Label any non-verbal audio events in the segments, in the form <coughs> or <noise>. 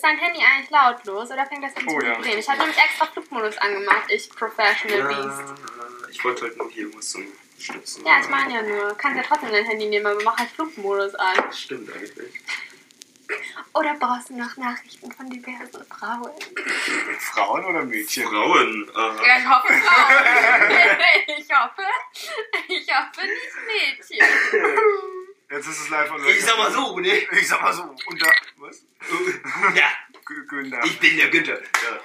Ist dein Handy eigentlich lautlos oder fängt das an zu Oh ja. vibrieren? Ich habe nämlich extra Flugmodus angemacht, ich Professional Beast. Ja, ich wollte halt nur hier irgendwas zum Stützen. Ja, ich meine ja nur. Kannst ja trotzdem dein Handy nehmen, aber mach halt Flugmodus an. Stimmt eigentlich. Oder brauchst du noch Nachrichten von diversen Frauen? Frauen oder Mädchen? Frauen. Äh, Ja, ich hoffe Frauen. <laughs> ich hoffe, ich hoffe nicht Mädchen. <laughs> Jetzt ist es live und ich sag mal so, ne? Ich sag mal so. Unter. Was? Ja, <laughs> G- Günther. ich bin der Günther. Ja.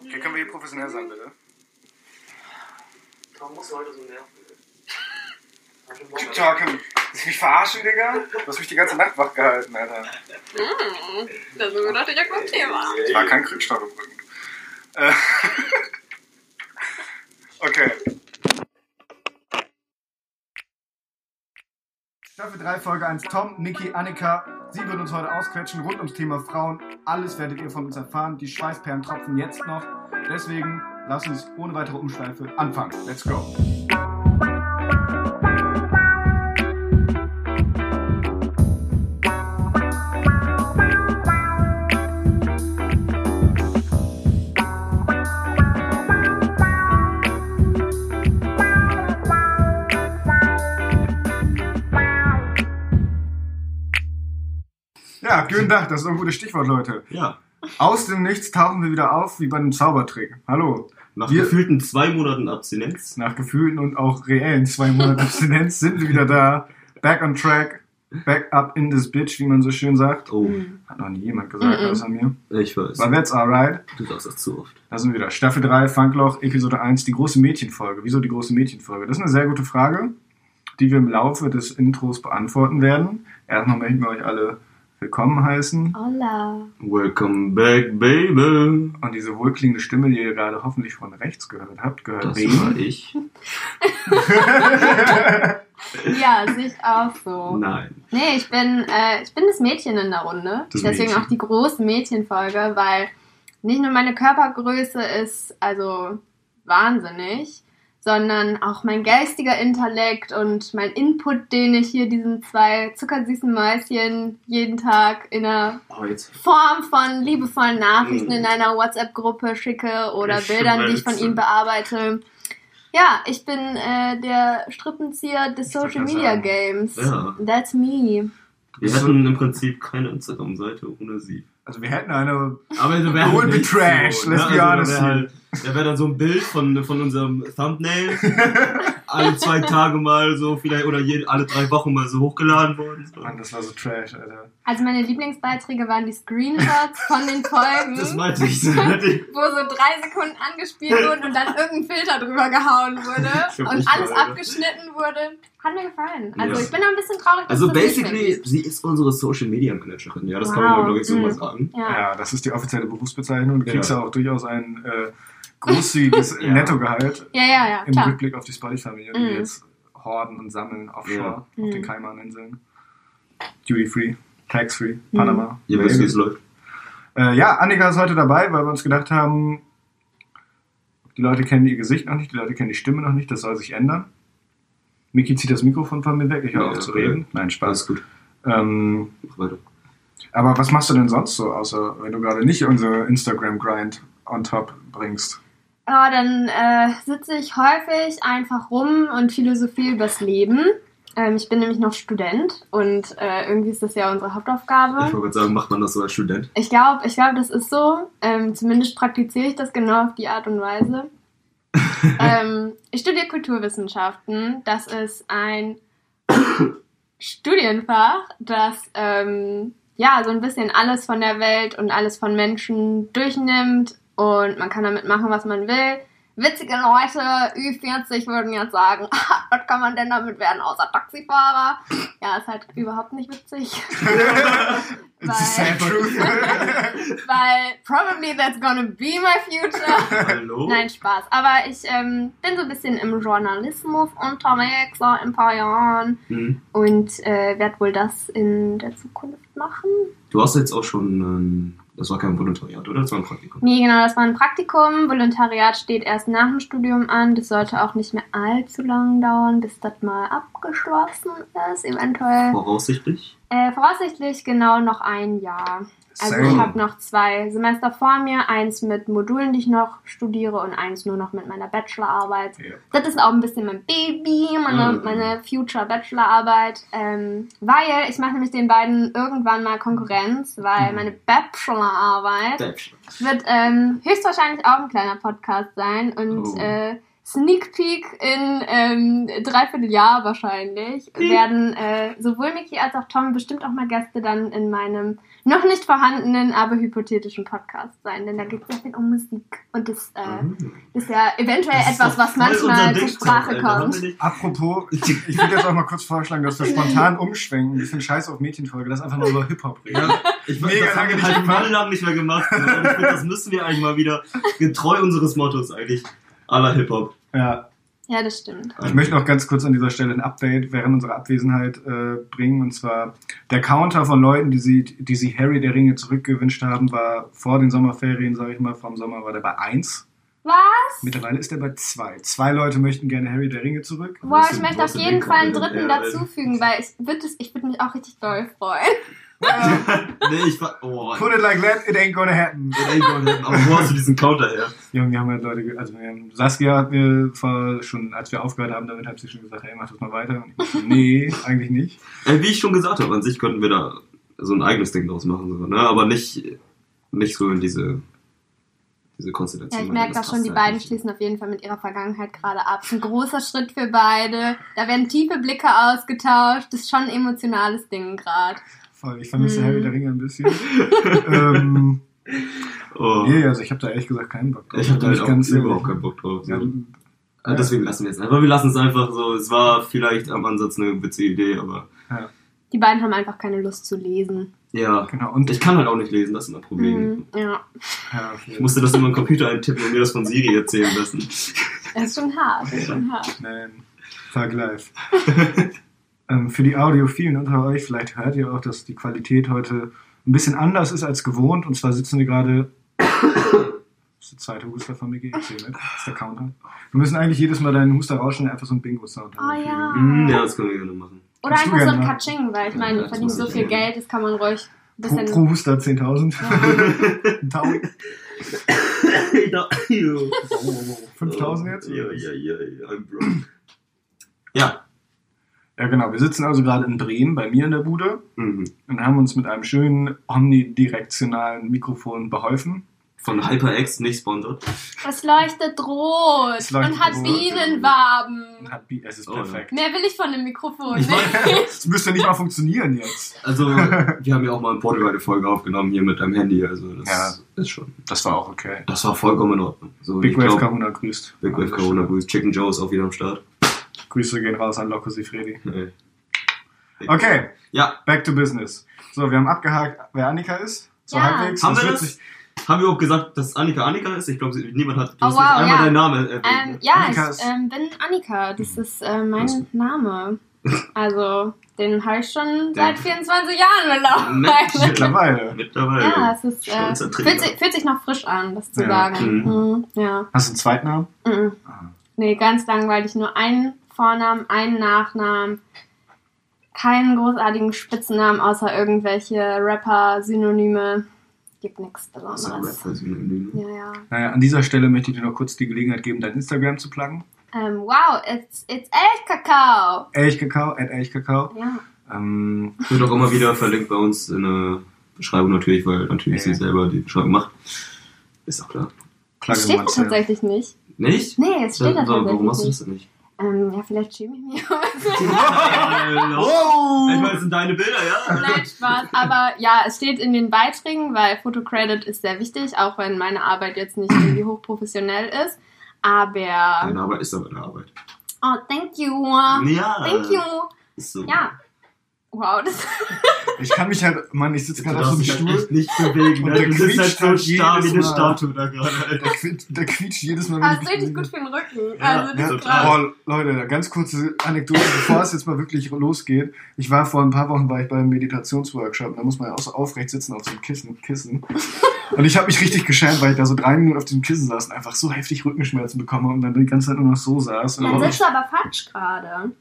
Okay, können wir hier professionell sein, bitte? Warum musst du heute so nerven? Talken. Willst du mich verarschen, Digga? Du hast mich die ganze Nacht wach gehalten, Alter. Hm, das ist doch direkt beim Thema. Es war kein Krückstock im Rücken. Äh, <laughs> okay. Staffel 3, Folge 1. Tom, Niki, Annika. Sie wird uns heute ausquetschen rund ums Thema Frauen. Alles werdet ihr von uns erfahren. Die Schweißperlen tropfen jetzt noch. Deswegen lasst uns ohne weitere Umschweife anfangen. Let's go. Guten Tag, das ist ein gutes Stichwort, Leute. Ja, Aus dem Nichts tauchen wir wieder auf, wie bei einem Zaubertrick. Hallo. nach Wir- gefühlten zwei Monaten Abstinenz. Nach gefühlten und auch reellen zwei Monaten Abstinenz sind wir wieder da. Back on track. Back up in this bitch, wie man so schön sagt. Oh, Hat noch nie jemand gesagt, Mhm. außer mir. ich weiß. Aber that's alright. Du sagst das zu oft. Da sind wir wieder. Staffel 3, Funkloch, Episode 1, die große Mädchenfolge. Wieso die große Mädchenfolge? Das ist eine sehr gute Frage, die wir im Laufe des Intros beantworten werden. Erstmal möchten wir euch alle willkommen heißen. Hola. Welcome back, baby. Und diese wohlklingende Stimme, die ihr gerade hoffentlich von rechts gehört habt, gehört Das wem? war ich. <laughs> Ja, sehe ich auch so. Nein. Nee, ich bin, äh, ich bin das Mädchen in der Runde. Das Deswegen Mädchen. auch die große Mädchenfolge, weil nicht nur meine Körpergröße ist also wahnsinnig, sondern auch mein geistiger Intellekt und mein Input, den ich hier diesen zwei zuckersüßen Mäuschen jeden Tag in einer Oh, jetzt. Form von liebevollen Nachrichten Mhm. in einer WhatsApp-Gruppe schicke oder Ich Bildern, die ich von schmelze. ihnen bearbeite. Ja, ich bin äh, der Strippenzieher des Social Media sagen. Games. Ja. That's me. Wir hätten im Prinzip keine Instagram-Seite ohne sie. Also wir hätten eine... Aber der wäre halt trash, so, let's ne? be also, honest Da wäre da wär dann so ein Bild von, von unserem Thumbnail. alle zwei Tage mal so vielleicht oder jede, alle drei Wochen mal so hochgeladen worden. So. Mann, das war so trash, Alter. Also meine Lieblingsbeiträge waren die Screenshots von den Folgen, Das meinte ich so. wo so drei Sekunden angespielt wurden und dann irgendein Filter drüber gehauen wurde <laughs> und alles mal, Alter. abgeschnitten wurde. Hat mir gefallen. Also Ja. ich bin da ein bisschen traurig. dass Also basically, sie ist unsere Social Media Managerin. Ja, das kann Wow. man glaube ich so Mhm. mal sagen. Ja. Ja, das ist die offizielle Berufsbezeichnung. Du kriegst ja, Ja. auch durchaus ein äh, großzügiges <laughs> Ja. Nettogehalt ja, ja, ja, im klar. Rückblick auf die Spotify-Familie, die Mhm. jetzt horden und sammeln offshore Ja. auf Mhm. den Kaimaninseln. Duty-free, tax-free, Mhm. Panama. Ihr wisst, wie es läuft. Äh, ja, Annika ist heute dabei, weil wir uns gedacht haben, die Leute kennen ihr Gesicht noch nicht, die Leute kennen die Stimme noch nicht, das soll sich ändern. Miki zieht das Mikrofon von mir weg, ich höre Ja, auf zu reden. Nein, Spaß. Alles gut. Ähm, Mach weiter. aber was machst du denn sonst so, außer wenn du gerade nicht unser Instagram-Grind on top bringst? Ja, dann äh, sitze ich häufig einfach rum und philosophie übers Leben. Ähm, ich bin nämlich noch Student und äh, irgendwie ist das ja unsere Ich Hauptaufgabe. wollte gerade sagen, macht man das so als Student? Ich glaube, ich glaube, das ist so. Ähm, zumindest praktiziere ich das genau auf die Art und Weise. <laughs> ähm, ich studiere Kulturwissenschaften. Das ist ein Studienfach, das ähm, ja so ein bisschen alles von der Welt und alles von Menschen durchnimmt und man kann damit machen, was man will. Witzige Leute, Ü40 würden jetzt sagen, <laughs> "Ah, was kann man denn damit werden, außer Taxifahrer? Ja, ist halt überhaupt nicht witzig. <laughs> Truth. <laughs> Weil probably that's gonna be my future. Hallo? Nein, Spaß. Aber ich ähm, bin so ein bisschen im Journalismus unterwegs seit ein paar Jahren Hm. und äh, werde wohl das in der Zukunft machen. Du hast jetzt auch schon, ähm, das war kein Volontariat, oder? Das war ein Praktikum. Nee, genau, das war ein Praktikum. Volontariat steht erst nach dem Studium an. Das sollte auch nicht mehr allzu lang dauern, bis das mal abgeschlossen ist, eventuell. Voraussichtlich. Äh, voraussichtlich genau noch ein Jahr. Also Same. ich habe noch zwei Semester vor mir, eins mit Modulen, die ich noch studiere und eins nur noch mit meiner Bachelorarbeit. Ja. Das ist auch ein bisschen mein Baby, meine, Mhm. meine Future Bachelorarbeit, ähm, weil ich mache nämlich den beiden irgendwann mal Konkurrenz, weil Mhm. meine Bachelorarbeit wird ähm, höchstwahrscheinlich auch ein kleiner Podcast sein und Oh. äh, Sneak Peek in ähm, dreiviertel Jahr wahrscheinlich werden äh, sowohl Miki als auch Tom bestimmt auch mal Gäste dann in meinem noch nicht vorhandenen, aber hypothetischen Podcast sein, denn da geht es sehr viel um Musik und das äh, ist ja eventuell Das ist etwas, was manchmal zur Sprache kommt. Apropos, ich würde jetzt auch mal kurz vorschlagen, dass wir spontan <laughs> umschwenken. Ich finde Scheiß auf Mädchenfolge, das einfach mal über Hip-Hop reden. Ja, ich Mega Mega das haben lange wir nicht halt gemacht. lang nicht mehr gemacht. Und ich finde, das müssen wir eigentlich mal wieder getreu unseres Mottos eigentlich aller Hip-Hop. Ja, Ja, das stimmt. ich möchte noch ganz kurz an dieser Stelle ein Update während unserer Abwesenheit äh, bringen. Und zwar der Counter von Leuten, die sie, die sie Harry der Ringe zurückgewünscht haben, war vor den Sommerferien, sage ich mal, vom Sommer war der bei 1. Was? Mittlerweile ist er bei 2. Zwei Leute möchten gerne Harry der Ringe zurück. Boah, Was ich möchte auf jeden den Fall einen dritten Ja, dazufügen, weil ich würde ich würd mich auch richtig doll freuen. Nee, ich war. Oh, Put it like that, it ain't gonna happen. ey, Gott, aber wo hast du diesen Counter her? Ja, wir haben halt Leute, also wir haben, Saskia hat mir vor, schon, als wir aufgehört haben, damit hat sie schon gesagt, hey, mach das mal weiter. Und ich so, nee, eigentlich nicht. Ey, wie ich schon gesagt habe, an sich könnten wir da so ein eigenes Ding draus machen, so, ne? aber nicht, nicht so in diese, diese Konstellation. Ja, ich merke das das schon, die halt beiden nicht. schließen auf jeden Fall mit ihrer Vergangenheit gerade ab. Ein großer Schritt für beide. Da werden tiefe Blicke ausgetauscht. Das ist schon ein emotionales Ding gerade. Voll, ich vermisse Mhm. Harry der Ringe ein bisschen. <laughs> ähm, Oh. nee, also ich habe da ehrlich gesagt keinen Bock drauf. Ich hab da halt auch ganz überhaupt keinen Bock drauf. Ja, Ja, deswegen lassen wir es einfach. Wir lassen es einfach so. Es war vielleicht am Ansatz eine witzige Idee, aber Die beiden haben einfach keine Lust zu lesen. ja. genau. Und Ich kann halt auch nicht lesen, das ist mein Problem. Mhm, ja, ja, okay. Ich musste das in meinen Computer eintippen und mir das von Siri erzählen lassen. das ist schon hart. Das ist schon hart. Nein, Thug Life. <laughs> ähm, für die Audiophilen unter euch, vielleicht hört ihr auch, dass die Qualität heute ein bisschen anders ist als gewohnt. Und zwar sitzen wir gerade. <coughs> Das ist der zweite Huster von Mickey. Ich sehe nicht. Das ist der Counter. Wir müssen eigentlich jedes Mal deinen Huster rauschen und einfach so einen Bingo-Sound Oh ja. Hm, ja, das können wir gerne machen. Oder Kannst du einfach so ein. Katsching, weil ich meine, Ja, die das verdienen muss so viel gerne. Geld, das kann man ruhig ein Pro, bisschen. pro Huster 10.000. Ein Taui. ja, <laughs> 5.000 <coughs> jetzt? Ja, ja, ja, ja, I'm broke. Ja. Ja, genau. Wir sitzen also gerade in Bremen bei mir in der Bude Mhm. und haben uns mit einem schönen omnidirektionalen Mikrofon beholfen. Von HyperX nicht sponsert. Es leuchtet rot Es leuchtet und hat rot. Bienenwaben. Und hat Bi- Es ist Oh, perfekt. Mehr will ich von dem Mikrofon Ich nicht. Das <laughs> müsste nicht mal funktionieren jetzt. Also, wir haben ja auch mal in Portugal eine Folge aufgenommen hier mit deinem Handy. Also, das Ja. ist schon. Das war auch okay. Das war vollkommen in Ordnung. So, Big Wave glaub, Kahuna grüßt. Big Wave Corona Boost. Chicken Joe ist auch wieder am Start. Grüße gehen raus an Loco Sifredi. Okay, Ja, back to business. So, wir haben abgehakt, wer Annika ist. So Ja. halbwegs. haben wir das? Haben wir überhaupt gesagt, dass Annika Annika ist? Ich glaube, niemand hat. Du Oh, hast wow, nicht einmal ja. deinen Namen erwähnt. Ähm, ne? ja, Annika ich ähm, bin Annika. Das ist äh, mein Was? Name. Also, den habe ich schon seit 24 Jahren Mensch. mittlerweile. Mittlerweile. Ja, es ist, äh, fühlt, sich, fühlt sich noch frisch an, das zu Ja. sagen. Mhm. Mhm, ja. Hast du einen Zweitnamen? Mhm. Ah. Nee, ganz langweilig. Nur einen Vornamen, einen Nachnamen. Keinen großartigen Spitzennamen, außer irgendwelche Rapper-Synonyme. Gibt nichts Besonderes. ein Rapper-Synonym. Ja, ja. Naja, an dieser Stelle möchte ich dir noch kurz die Gelegenheit geben, dein Instagram zu pluggen. Ähm, wow, it's, it's echt Kakao. Elchkakao, at Elchkakao. Ja. Ähm, Wird auch immer wieder verlinkt bei uns in der Beschreibung natürlich, weil natürlich Ja. sie selber die Beschreibung macht. Ist auch klar. Das steht da tatsächlich nicht. Nicht? Nee, es steht da tatsächlich Warum machst du nicht. das denn nicht? Ähm, ja, vielleicht schäme ich mich. Oh! <laughs> Ich meine, das sind deine Bilder, ja? Nein, Spaß. Aber ja, es steht in den Beiträgen, weil Fotocredit ist sehr wichtig, auch wenn meine Arbeit jetzt nicht irgendwie hochprofessionell ist. Aber. Deine Arbeit ist aber eine Arbeit. Oh, thank you. Ja. Thank you. Ist so. Ja. Wow, das. <laughs> Ich kann mich halt, Mann, ich sitze gerade auf so einem halt Stuhl. echt nicht bewegen. Und Ne? der Du bist halt quietscht so halt starr wie jedes eine Mal. Statue da gerade, Der, quietscht, der quietscht jedes Mal, Ah, wenn ist ich richtig gut für den Rücken. Ja, also, das Ja, ist krass. boah, Leute, ganz kurze Anekdote, bevor es jetzt mal wirklich losgeht. Ich war vor ein paar Wochen war ich beim Meditationsworkshop, da muss man ja auch so aufrecht sitzen auf so einem Kissen. Kissen. Und ich habe mich richtig geschämt, weil ich da so drei Minuten auf diesem Kissen saß und einfach so heftig Rückenschmerzen bekomme und dann die ganze Zeit nur noch so saß. Und Dann aber sitzt du aber falsch gerade.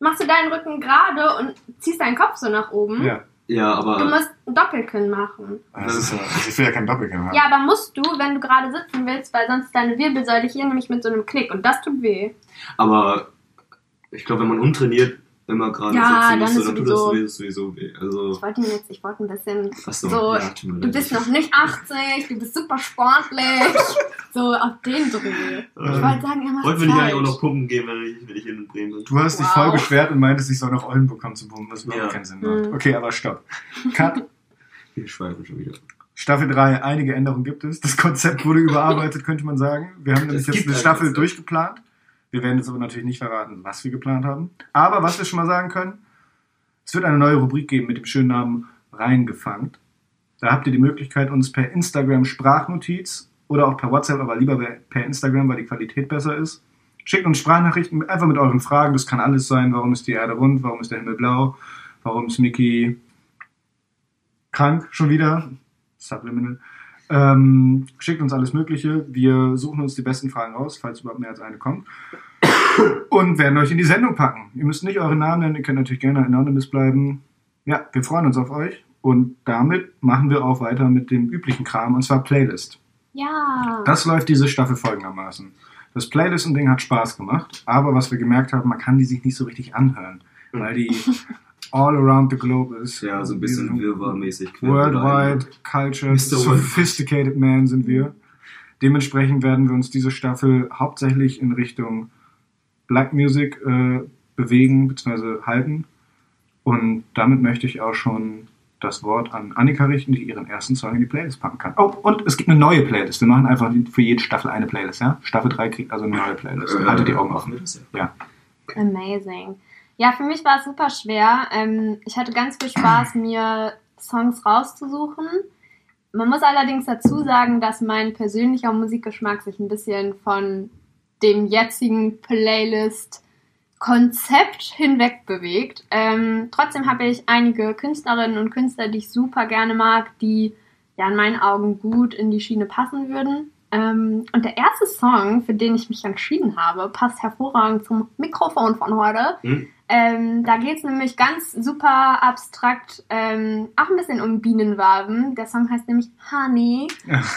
Machst du deinen Rücken gerade und ziehst deinen Kopf so nach oben. Ja. Ja, Du aber musst ein Doppelkinn machen. Das ist ja, also ich will ja kein Doppelkinn haben. Ja, aber musst du, wenn du gerade sitzen willst, weil sonst deine Wirbelsäule hier nämlich mit so einem Knick und das tut weh. aber ich glaube, wenn man untrainiert immer gerade Ja, sitzen muss, ist dann tut das sowieso- sowieso weh. Also, Ich wollte jetzt, ich wollte ein bisschen achso, so, ja, du bist noch nicht 80, du bist super sportlich. <laughs> so auf den Dreh. Ich wollte sagen, er macht Heute will ich eigentlich auch noch pumpen gehen, wenn ich, wenn ich in Bremen bin. Du hast dich Wow. voll beschwert und meintest, ich soll nach Oldenburg kommen zu pumpen, was überhaupt Ja. keinen Sinn macht. Mhm. Okay, aber stopp. Cut. <laughs> Wir schweifen schon wieder. Staffel 3, einige Änderungen gibt es. Das Konzept wurde überarbeitet, könnte man sagen. Wir haben nämlich jetzt eine ein Staffel durchgeplant. Wir werden jetzt aber natürlich nicht verraten, was wir geplant haben. Aber was wir schon mal sagen können, es wird eine neue Rubrik geben mit dem schönen Namen Reingefangen. Da habt ihr die Möglichkeit, uns per Instagram Sprachnotiz oder auch per WhatsApp, aber lieber per Instagram, weil die Qualität besser ist. Schickt uns Sprachnachrichten einfach mit euren Fragen. Das kann alles sein. Warum ist die Erde rund? Warum ist der Himmel blau? Warum ist Mickey krank schon wieder? Subliminal. Ähm, schickt uns alles Mögliche. Wir suchen uns die besten Fragen raus, falls überhaupt mehr als eine kommt. Und werden euch in die Sendung packen. Ihr müsst nicht euren Namen nennen, ihr könnt natürlich gerne anonymous bleiben. Ja, wir freuen uns auf euch. Und damit machen wir auch weiter mit dem üblichen Kram, und zwar Playlist. Ja. Das läuft diese Staffel folgendermaßen. Das Playlisten-Ding hat Spaß gemacht, aber was wir gemerkt haben, man kann die sich nicht so richtig anhören, weil die <laughs> all around the globe ist. Ja, so ein bisschen wirrwarrmäßig. Worldwide Culture. Sophisticated Man sind wir. Dementsprechend werden wir uns diese Staffel hauptsächlich in Richtung Black Music äh, bewegen bzw. halten. Und damit möchte ich auch schon das Wort an Annika richten, die ihren ersten Song in die Playlist packen kann. Oh, und es gibt eine neue Playlist. Wir machen einfach für jede Staffel eine Playlist, ja? Staffel 3 kriegt also eine neue Playlist. Äh, Haltet die Augen offen. Ja. Amazing. Ja, für mich war es super schwer. Ähm, ich hatte ganz viel Spaß, mir Songs rauszusuchen. Man muss allerdings dazu sagen, dass mein persönlicher Musikgeschmack sich ein bisschen von dem jetzigen Playlist-Konzept hinweg bewegt. Ähm, trotzdem habe ich einige Künstlerinnen und Künstler, die ich super gerne mag, die ja in meinen Augen gut in die Schiene passen würden. Ähm, und der erste Song, für den ich mich entschieden habe, passt hervorragend zum Mikrofon von heute. Hm? Ähm, da geht es nämlich ganz super abstrakt, ähm, auch ein bisschen um Bienenwaben. Der Song heißt nämlich Honey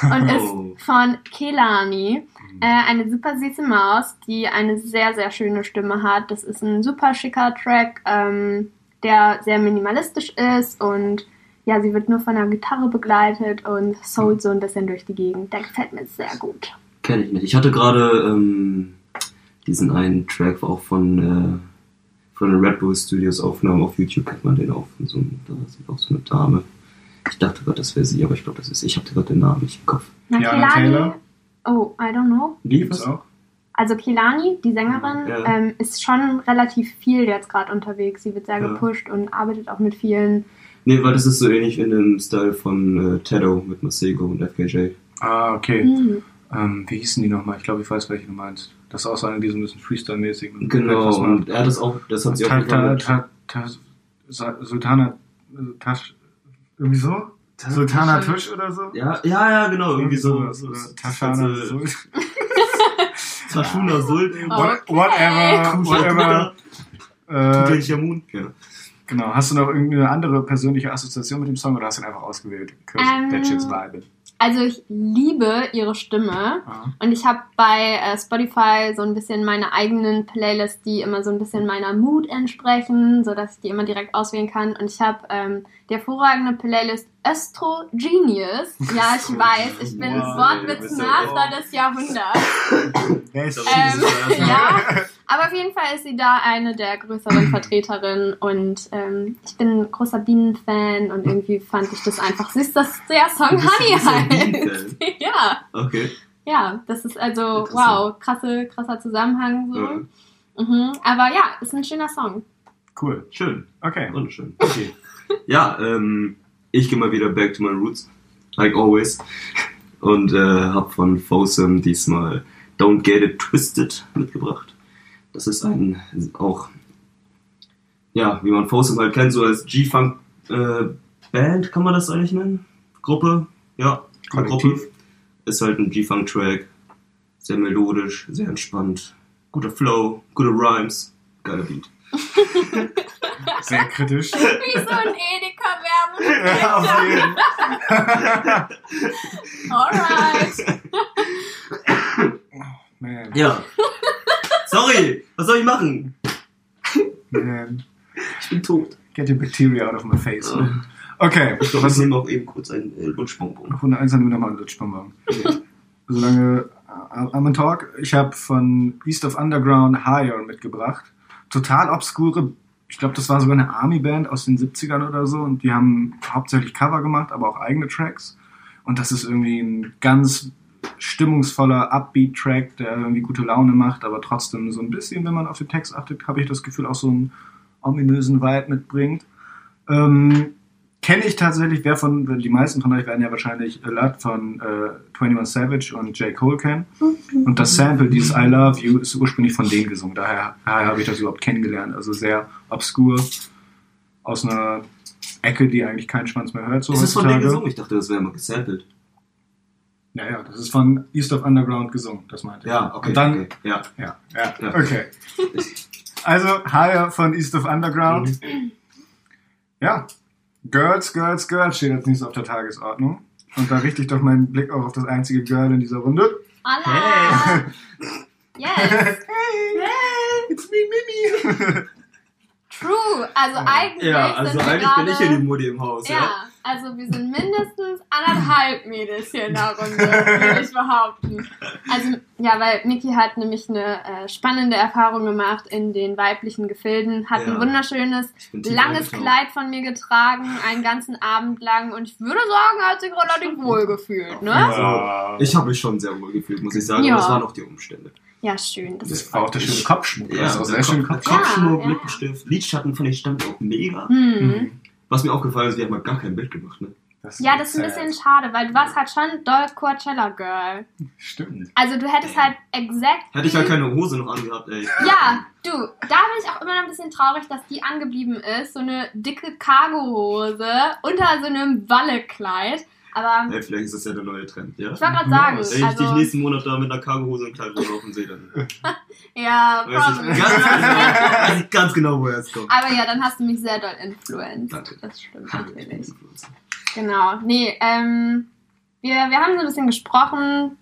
und <laughs> Oh. ist von Kelani. Äh, eine super süße Maus, die eine sehr, sehr schöne Stimme hat. Das ist ein super schicker Track, ähm, der sehr minimalistisch ist und ja, sie wird nur von der Gitarre begleitet und soult so ein bisschen durch die Gegend. Der gefällt mir sehr gut. Kenn ich nicht. Ich hatte gerade ähm, diesen einen Track auch von, äh, von den Red Bull Studios Aufnahmen auf YouTube, kennt man den auch. So, einem- da ist auch so eine Dame. Ich dachte gerade, das wäre sie, aber ich glaube, das ist. Ich hatte gerade den Namen nicht im Kopf. Na, Tiana Taylor? oh, I don't know. Wie? Gibt's auch? Also Kelani, die Sängerin, Ja. ähm, ist schon relativ viel jetzt gerade unterwegs. Sie wird sehr Ja. gepusht und arbeitet auch mit vielen. Nee, weil das ist so ähnlich in dem Style von äh, Teddo mit Masego und FKJ. Ah, okay. Hm. Ähm, wie hießen die nochmal? Ich glaube, ich weiß, welche du meinst. Das ist auch so eine, die so ein bisschen Freestyle-mäßig. Genau, und er hat das auch, das hat sie auch Sa- Sultana äh, Tasch. Irgendwie so? Sultana Tusch oder so? Ja, ja, ja, genau, irgendwie so. Taschana Sul. Taschuna Sult. Oh. What- Whatever, whatever. <laughs> Äh, Tutanchamun. Ja. genau. Hast du noch irgendeine andere persönliche Assoziation mit dem Song oder hast du ihn einfach ausgewählt? 'Cause Ähm, that shit's vibing. Also ich liebe ihre Stimme Ah. und ich habe bei äh, Spotify so ein bisschen meine eigenen Playlists, die immer so ein bisschen meiner Mood entsprechen, so dass ich die immer direkt auswählen kann. Und ich habe ähm, die hervorragende Playlist Östro Genius. Ja, ich weiß, ich bin Wow, Wortwitzmaster des Jahrhunderts. <coughs> Ähm, <laughs> ja, aber auf jeden Fall ist sie da eine der größeren Vertreterinnen und ähm, ich bin ein großer Bienenfan und irgendwie fand ich das einfach süß, dass der Song Honey heißt. <laughs> Ja, Okay. ja, das ist also, wow, krasse, krasser Zusammenhang so. Ja. Mhm, aber ja, ist ein schöner Song. Cool. Schön. Okay. Wunderschön. Okay. ja, ähm, ich gehe mal wieder back to my roots. Like always. Und äh, habe von Fosum diesmal Don't Get It Twisted mitgebracht. Das ist ein auch, ja, wie man Fosum halt kennt, so als G-Funk äh, Band, kann man das eigentlich nennen? Gruppe? Ja, eine Kollektiv. Gruppe. Ist halt ein G-Funk-Track. Sehr melodisch, sehr entspannt. Guter Flow, gute Rhymes, geiler Beat. <laughs> Sehr kritisch. Wie so ein Edeka-Werbung. Ja, auf jeden Alright. Man, Ja. Sorry, was soll ich machen? man. Ich bin tot. Get the bacteria out of my face. Ja. Okay, Ich glaube, was ich nehme auch eben kurz einen äh, Lutschbonbon. Runde 1 haben wir nochmal einen Lutschbonbon. Solange äh, I'm in Talk, ich habe von East of Underground Higher mitgebracht. Total obskure, ich glaube, das war sogar eine Army-Band aus den 70ern oder so und die haben hauptsächlich Cover gemacht, aber auch eigene Tracks. Und das ist irgendwie ein ganz stimmungsvoller Upbeat-Track, der irgendwie gute Laune macht, aber trotzdem so ein bisschen, wenn man auf den Text achtet, habe ich das Gefühl, auch so einen ominösen Vibe mitbringt. Ähm, Kenne ich tatsächlich, wer von, die meisten von euch werden ja wahrscheinlich Alert von äh, 21 Savage und J. Cole kennen. Und das Sample, dieses I Love You, ist ursprünglich von denen gesungen. Daher, daher habe ich das überhaupt kennengelernt. Also sehr obskur, aus einer Ecke, die eigentlich kein Schwanz mehr hört. So Ist es von denen gesungen? Ich dachte, das wäre mal gesampelt. Ja, ja, das ist von East of Underground gesungen, das meinte ich. Und dann, okay. Ja. ja, ja, Ja. okay. <laughs> Also, Higher von East of Underground. Ja, Girls, Girls, Girls steht jetzt nicht so auf der Tagesordnung. Und da richte ich doch meinen Blick auch auf das einzige Girl in dieser Runde. Allah. Yes. <laughs> Hey, it's me, Mimi. True. Also eigentlich Ja, also eigentlich bin ich hier die Mutti im Haus, ja? Ja, also wir sind mindestens anderthalb Mädels hier in der Runde, würde ich behaupten. Also, ja, weil Miki hat nämlich eine äh, spannende Erfahrung gemacht in den weiblichen Gefilden, hat Ja. ein wunderschönes, Ich langes. Kleid von mir getragen, einen ganzen Abend lang und ich würde sagen, er hat sich relativ wohl gefühlt, ne? Ja. Ich habe mich schon sehr wohl gefühlt, muss ich sagen. Ja. Das waren auch die Umstände. Ja, schön. Das ist Das war auch der schöne Kopfschmuck. Ja, der sehr schön Kopf- Kopfschmuck. Kopfschmuck, Ja, ja. Lippenstift, Lidschatten von den stammt auch mega. hm. Was mir aufgefallen ist, wir haben mal gar kein Bild gemacht, ne? Ja, das ist ein bisschen schade, weil du warst halt schon doll Coachella Girl. Stimmt. Also du hättest halt exakt. Hätte ich halt keine Hose noch angehabt, ey. Ja, du, da bin ich auch immer noch ein bisschen traurig, dass die angeblieben ist. So eine dicke Cargohose unter so einem Wallekleid. Aber Ey, vielleicht ist das ja der neue Trend, ja? ich wollte gerade sagen, Wenn ich dich also, nächsten Monat da mit einer Cargohose und Kleid rumlaufen sehe, dann <laughs> ja, weiß ich, probably. ganz, weiß ich ganz genau, woher es kommt. Aber ja, dann hast du mich sehr doll influenced. Danke. Das stimmt natürlich. Genau. Nee, ähm, wir, wir haben so ein bisschen gesprochen,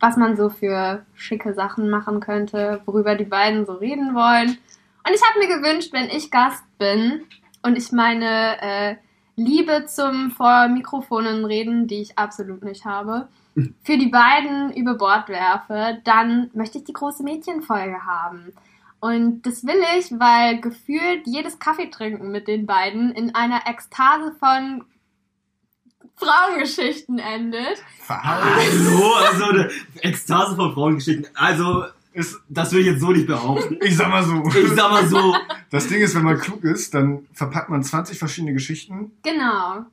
was man so für schicke Sachen machen könnte, worüber die beiden so reden wollen. Und ich habe mir gewünscht, wenn ich Gast bin und ich meine äh, Liebe zum vor Mikrofonen reden, die ich absolut nicht habe, für die beiden über Bord werfe, dann möchte ich die große Mädchenfolge haben. Und das will ich, weil gefühlt jedes Kaffeetrinken mit den beiden in einer Ekstase von Frauengeschichten endet. Hallo, also eine Ekstase von Frauengeschichten. Also, Ist, das will ich jetzt so nicht behaupten. ich sag mal so. Ich sag mal so, Das Ding ist, wenn man klug ist, dann verpackt man 20 verschiedene Geschichten, Genau.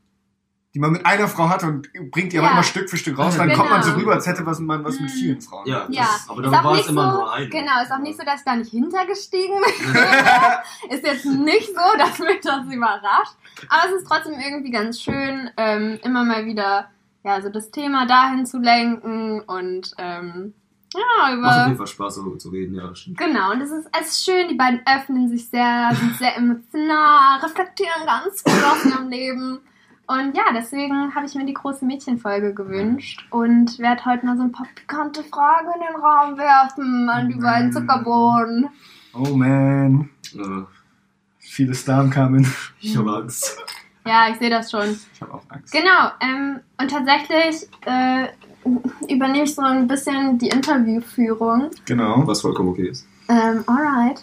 die man mit einer Frau hat und bringt die aber Ja. immer Stück für Stück raus. Dann Genau. kommt man so rüber, als hätte was, man was mit Mhm. vielen Frauen. Ja. Ja, Das- aber ist da auch war es immer so, nur eine. Genau, ist auch nicht so, dass ich da nicht hintergestiegen bin. <laughs> <laughs> ist jetzt nicht so, dass mich das überrascht. Aber es ist trotzdem irgendwie ganz schön, ähm, immer mal wieder ja, so das Thema dahin zu lenken und ähm, ja, Macht auf über. jeden Fall Spaß, darüber zu reden, ja, das stimmt. Genau, und es ist, es ist schön, die beiden öffnen sich sehr, sind sehr emotional, reflektieren ganz viel aus ihrem Leben. Und ja, deswegen habe ich mir die große Mädchenfolge gewünscht und werde heute mal so ein paar pikante Fragen in den Raum werfen an die beiden Zuckerbohnen. Oh man. Äh, Viele Stars kamen. ich habe Angst. Ja, ich sehe das schon. Ich habe auch Angst. Genau, ähm, und tatsächlich äh, übernehme ich so ein bisschen die Interviewführung. Genau. Was vollkommen okay ist. Ähm, alright.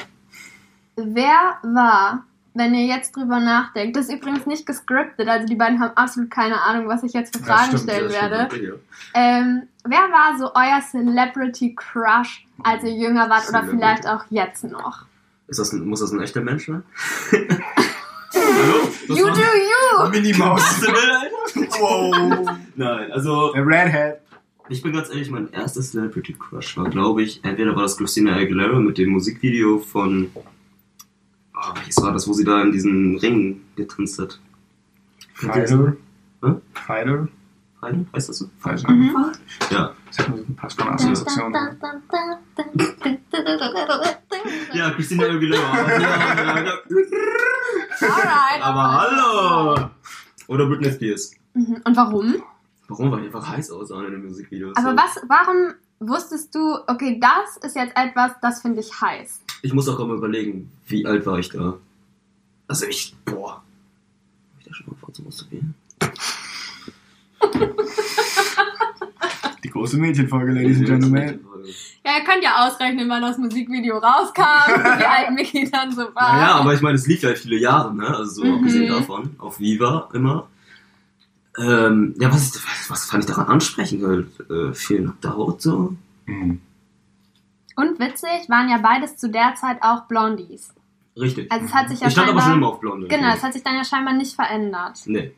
Wer war, wenn ihr jetzt drüber nachdenkt, das ist übrigens nicht gescriptet, also die beiden haben absolut keine Ahnung, was ich jetzt für Fragen stimmt, stellen werde. stimmt, Ähm, wer war so euer Celebrity Crush, als ihr jünger wart oder vielleicht auch jetzt noch? Ist das ein, muss das ein echter Mensch sein? <laughs> Hallo? Das You do you! Minnie Was Maus. ist denn, Alter? wow. Nein, also Der Redhead. Ich bin ganz ehrlich, mein erster Celebrity Crush war, glaube ich, entweder war das Christina Aguilera mit dem Musikvideo von, oh, welches war das, wo sie da in diesen Ring getanzt hat? Fighter. Hä? Fighter. Fighter? Heißt das so? Fighter. Mhm. Ja. Das hat ein paar spannende Assoziationen. Ja, Christina Aguilera. <laughs> Alright. Aber hallo! Oder Britney Spears. Mhm. Und warum? Warum? Weil die einfach heiß aussahen in den Musikvideos. Aber So. was, warum wusstest du, okay, das ist jetzt etwas, das finde ich heiß? Ich muss auch mal überlegen, wie alt war ich da? Also ich, boah. Hab ich da schon mal vor zu masturbieren? Die große Mädchenfolge, Ladies and Gentlemen. Ja, ihr könnt ja ausrechnen, wann das Musikvideo rauskam, wie <laughs> alt Mickey dann so war. Ja, aber ich meine, es lief ja viele Jahre, ne? Also so Mhm. abgesehen davon, auf Viva immer. Ähm, ja, was, was, was fand ich daran ansprechend? Halt, äh, viel Haut so. Mhm. Und witzig waren ja beides zu der Zeit auch Blondies. Richtig. Also es hat sich ja ich stand aber schon immer auf Blonde. Genau, es hat sich dann ja scheinbar nicht verändert. Nee.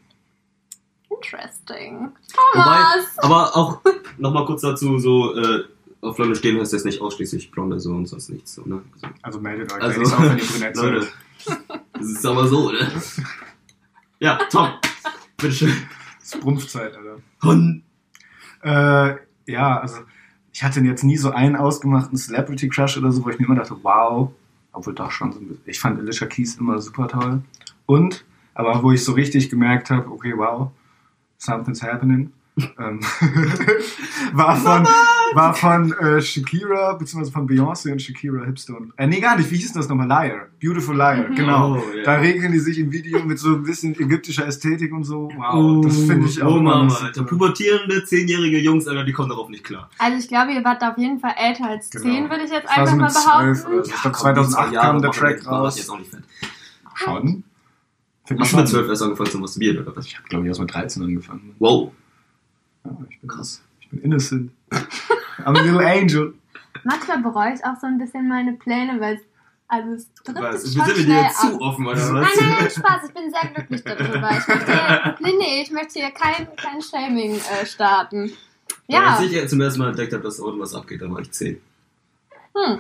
Interesting. Wobei, Thomas! aber auch nochmal kurz dazu, so, äh, auf Blonde stehen heißt jetzt nicht ausschließlich Blonde so und sonst nichts, so, ne? Also, Also meldet euch, Also- auch wenn ihr brünett <laughs> Leute, das ist aber so, ne? Ja, Tom, bitteschön. Brumpfzeit, Alter. Hund. Äh, ja, also ich hatte jetzt nie so einen ausgemachten Celebrity Crush oder so, wo ich mir immer dachte, wow, obwohl doch schon so ein bisschen. Ich fand Alicia Keys immer super toll. Und, aber wo ich so richtig gemerkt habe, okay, wow, something's happening, <laughs> war von, war von äh, Shakira, beziehungsweise von Beyoncé und Shakira Hipstone. Äh, nee, gar nicht, wie hieß das nochmal? Liar. Beautiful Liar, Mhm. genau. Oh, ja. Da regeln die sich im Video mit so ein bisschen ägyptischer Ästhetik und so. Wow, das finde ich auch Oh, Mama. Alter. Pubertierende, zehnjährige Jungs, Alter, die kommen darauf nicht klar. Also ich glaube, ihr wart auf jeden Fall älter als Genau. 10, würde ich jetzt einfach so mal mit 12 behaupten. oder so. Ich glaube, komm, 2008 die zwei Jahre kam der Track raus. jetzt auch nicht fett. Schon? Find Hast ich du mit schon. 12 erst angefangen zu masturbieren, oder was? Ich habe, glaube ich, erst mit 13 angefangen. Wow. Ja, ich, bin, Krass. ich bin innocent. <laughs> I'm a little angel. Manchmal bereue ich auch so ein bisschen meine Pläne, weil es, also es Was? driftet Wir schon sind dir schnell jetzt zu offen, oder Nein, was? nein, nein, Spaß, ich bin sehr glücklich darüber. Ich möchte, <laughs> nee, nee, ich möchte hier kein, kein Shaming äh, starten. Ja, Als ich zum ersten Mal entdeckt habe, dass da irgendwas abgeht, da war ich 10. hm.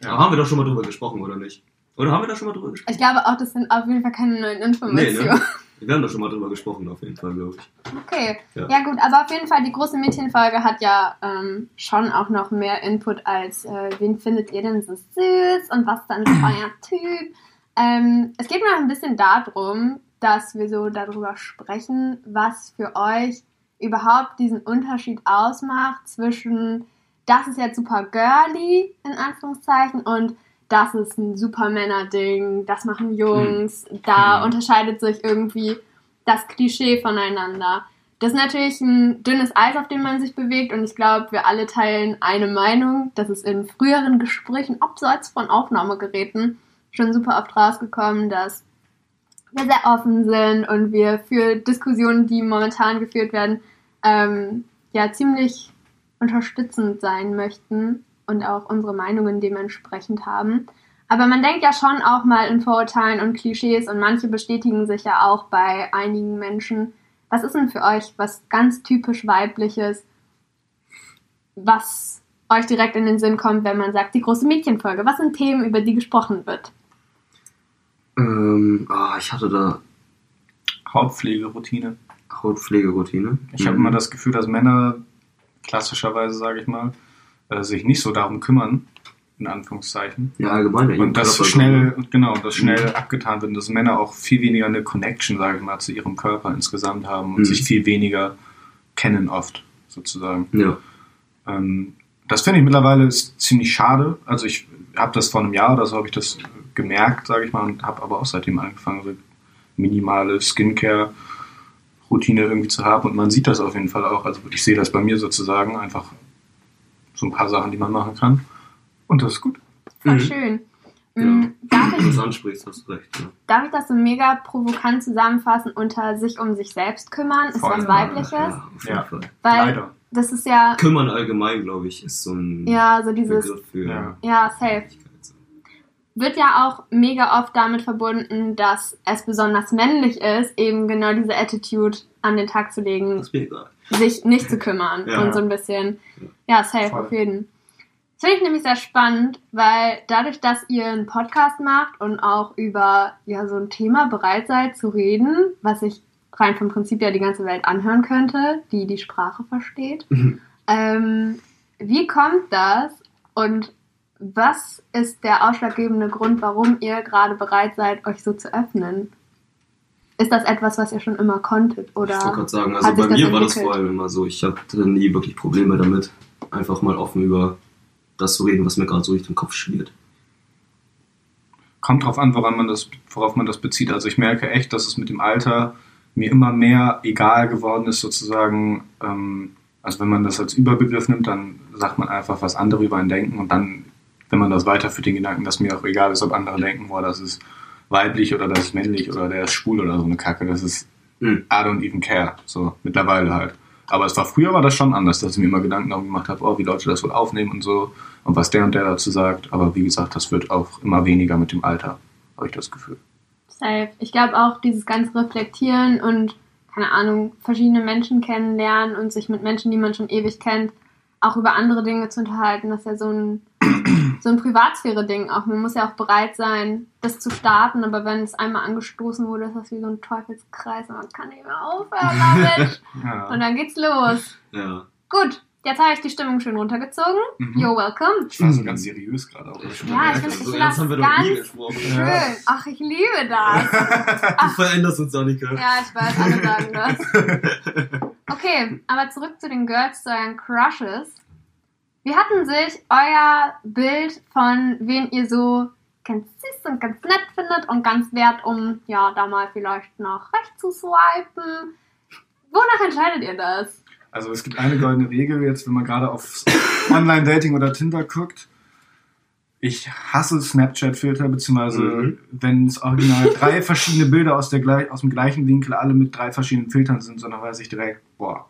Ja. Haben wir doch schon mal drüber gesprochen, oder nicht? Oder haben wir da schon mal drüber gesprochen? ich glaube auch, das sind auf jeden Fall keine neuen Nee, Informationen. ne? Wir haben da schon mal drüber gesprochen, auf jeden Fall, glaube ich. Okay, Ja. ja. gut, aber auf jeden Fall, die große Mädchenfolge hat ja ähm, schon auch noch mehr Input als, äh, wen findet ihr denn so süß und was dann so euer <clears throat> Typ. Ähm, es geht mir auch ein bisschen darum, dass wir so darüber sprechen, was für euch überhaupt diesen Unterschied ausmacht zwischen, das ist jetzt super girly, in Anführungszeichen, und das ist ein super Männer-Ding, das machen Jungs, da Hm. unterscheidet sich irgendwie das Klischee voneinander. Das ist natürlich ein dünnes Eis, auf dem man sich bewegt und ich glaube, wir alle teilen eine Meinung. Das ist in früheren Gesprächen, abseits von Aufnahmegeräten, schon super oft rausgekommen, dass wir sehr offen sind und wir für Diskussionen, die momentan geführt werden, ähm, ja ziemlich unterstützend sein möchten und auch unsere Meinungen dementsprechend haben. Aber man denkt ja schon auch mal in Vorurteilen und Klischees und manche bestätigen sich ja auch bei einigen Menschen. Was ist denn für euch was ganz typisch weibliches, was euch direkt in den Sinn kommt, wenn man sagt, die große Mädchenfolge? Was sind Themen, über die gesprochen wird? Ähm, ah, ich hatte da Hautpflegeroutine. Hautpflegeroutine. Ich habe Mhm. immer das Gefühl, dass Männer klassischerweise, sage ich mal, äh, sich nicht so darum kümmern, in Anführungszeichen. Ja, allgemein. ja, Und das schnell, genau, das schnell Mhm. abgetan wird, und dass Männer auch viel weniger eine Connection, sage ich mal, zu ihrem Körper insgesamt haben und Mhm. sich viel weniger kennen oft, sozusagen. Ja. Ähm, das finde ich mittlerweile ziemlich schade. Also ich habe das vor einem Jahr oder so habe ich das gemerkt, sage ich mal, und habe aber auch seitdem angefangen, so minimale Skincare-Routine irgendwie zu haben. Und man sieht das auf jeden Fall auch. Also ich sehe das bei mir sozusagen einfach so ein paar Sachen, die man machen kann. Und das ist gut. Voll Mhm. schön. Ja. Mm, Darf, Wenn du ich, das ansprichst, hast du recht. Ja. darf ich das so mega provokant zusammenfassen unter sich um sich selbst kümmern? Ist Voll. was Weibliches? Ja, auf jeden Ja. Fall. Weil Leider. das ist ja, Kümmern allgemein, glaube ich, ist so ein ja, so dieses, Begriff für Ja. ja, safe. wird ja auch mega oft damit verbunden, dass es besonders männlich ist, eben genau diese Attitude an den Tag zu legen, Das ist mir egal. Sich nicht zu kümmern Ja. und so ein bisschen, ja, safe Voll. auf jeden. Das finde ich nämlich sehr spannend, weil dadurch, dass ihr einen Podcast macht und auch über ja so ein Thema bereit seid zu reden, was sich rein vom Prinzip ja die ganze Welt anhören könnte, die die Sprache versteht, Mhm. ähm, wie kommt das und was ist der ausschlaggebende Grund, warum ihr gerade bereit seid, euch so zu öffnen? Ist das etwas, was ihr schon immer konntet? Oder Ich wollte gerade sagen, also bei mir war das entwickelt? vor allem immer so, ich hatte nie wirklich Probleme damit, einfach mal offen über das zu reden, was mir gerade so durch den Kopf schwirrt. Kommt drauf an, woran man das, worauf man das bezieht. Also ich merke echt, dass es mit dem Alter mir immer mehr egal geworden ist, sozusagen. Ähm, also wenn man das als Überbegriff nimmt, dann sagt man einfach, was andere über einen denken und dann, wenn man das weiterführt, den Gedanken, dass mir auch egal ist, ob andere denken, boah, das ist weiblich oder das ist männlich oder der ist schwul oder so eine Kacke. Das ist Hm. I don't even care. So, mittlerweile halt. Aber es war früher war das schon anders, dass ich mir immer Gedanken darum gemacht habe, oh, wie Leute das wohl aufnehmen und so und was der und der dazu sagt. Aber wie gesagt, das wird auch immer weniger mit dem Alter, habe ich das Gefühl. Safe. Ich glaube auch dieses ganze Reflektieren und, keine Ahnung, verschiedene Menschen kennenlernen und sich mit Menschen, die man schon ewig kennt, auch über andere Dinge zu unterhalten, das ist ja so ein, so ein Privatsphäre-Ding auch. Man muss ja auch bereit sein, das zu starten, aber wenn es einmal angestoßen wurde, ist das wie so ein Teufelskreis und man kann nicht mehr aufhören <laughs> damit. Und Ja. dann geht's los. Ja. Gut, jetzt habe ich die Stimmung schön runtergezogen. Mhm. You're welcome. Ich war so ganz seriös gerade auch. Ja, ich bin- Also wir doch nie ganz. Schön. Ach, ich liebe das. <laughs> Du veränderst uns, Annika. Ja, ich weiß, alle sagen das. <laughs> Okay, aber zurück zu den Girls, zu euren Crushes. Wie hatten sich euer Bild von wen ihr so ganz süß und ganz nett findet und ganz wert, um ja da mal vielleicht nach rechts zu swipen? Wonach entscheidet ihr das? Also es gibt eine goldene Regel jetzt, wenn man gerade auf <coughs> Online-Dating oder Tinder guckt. Ich hasse Snapchat-Filter, beziehungsweise Mhm. wenn es original drei verschiedene Bilder aus, der, gleich- aus dem gleichen Winkel alle mit drei verschiedenen Filtern sind, sondern weiß ich direkt, boah,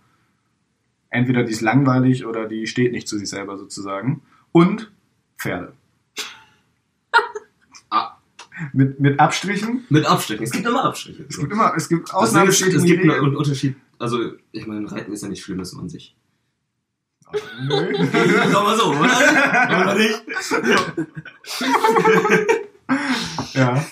entweder die ist langweilig oder die steht nicht zu sich selber sozusagen. Und Pferde. <laughs> Ah. Mit, mit Abstrichen. Mit Abstrichen. Es gibt immer Abstriche. Es gibt immer, es gibt Ausnahmen, steht es die gibt einen. Unterschied. Also, ich meine, Reiten ist ja nicht Schlimmes an sich. Nö. Sag mal so, oder? oder nicht? ja.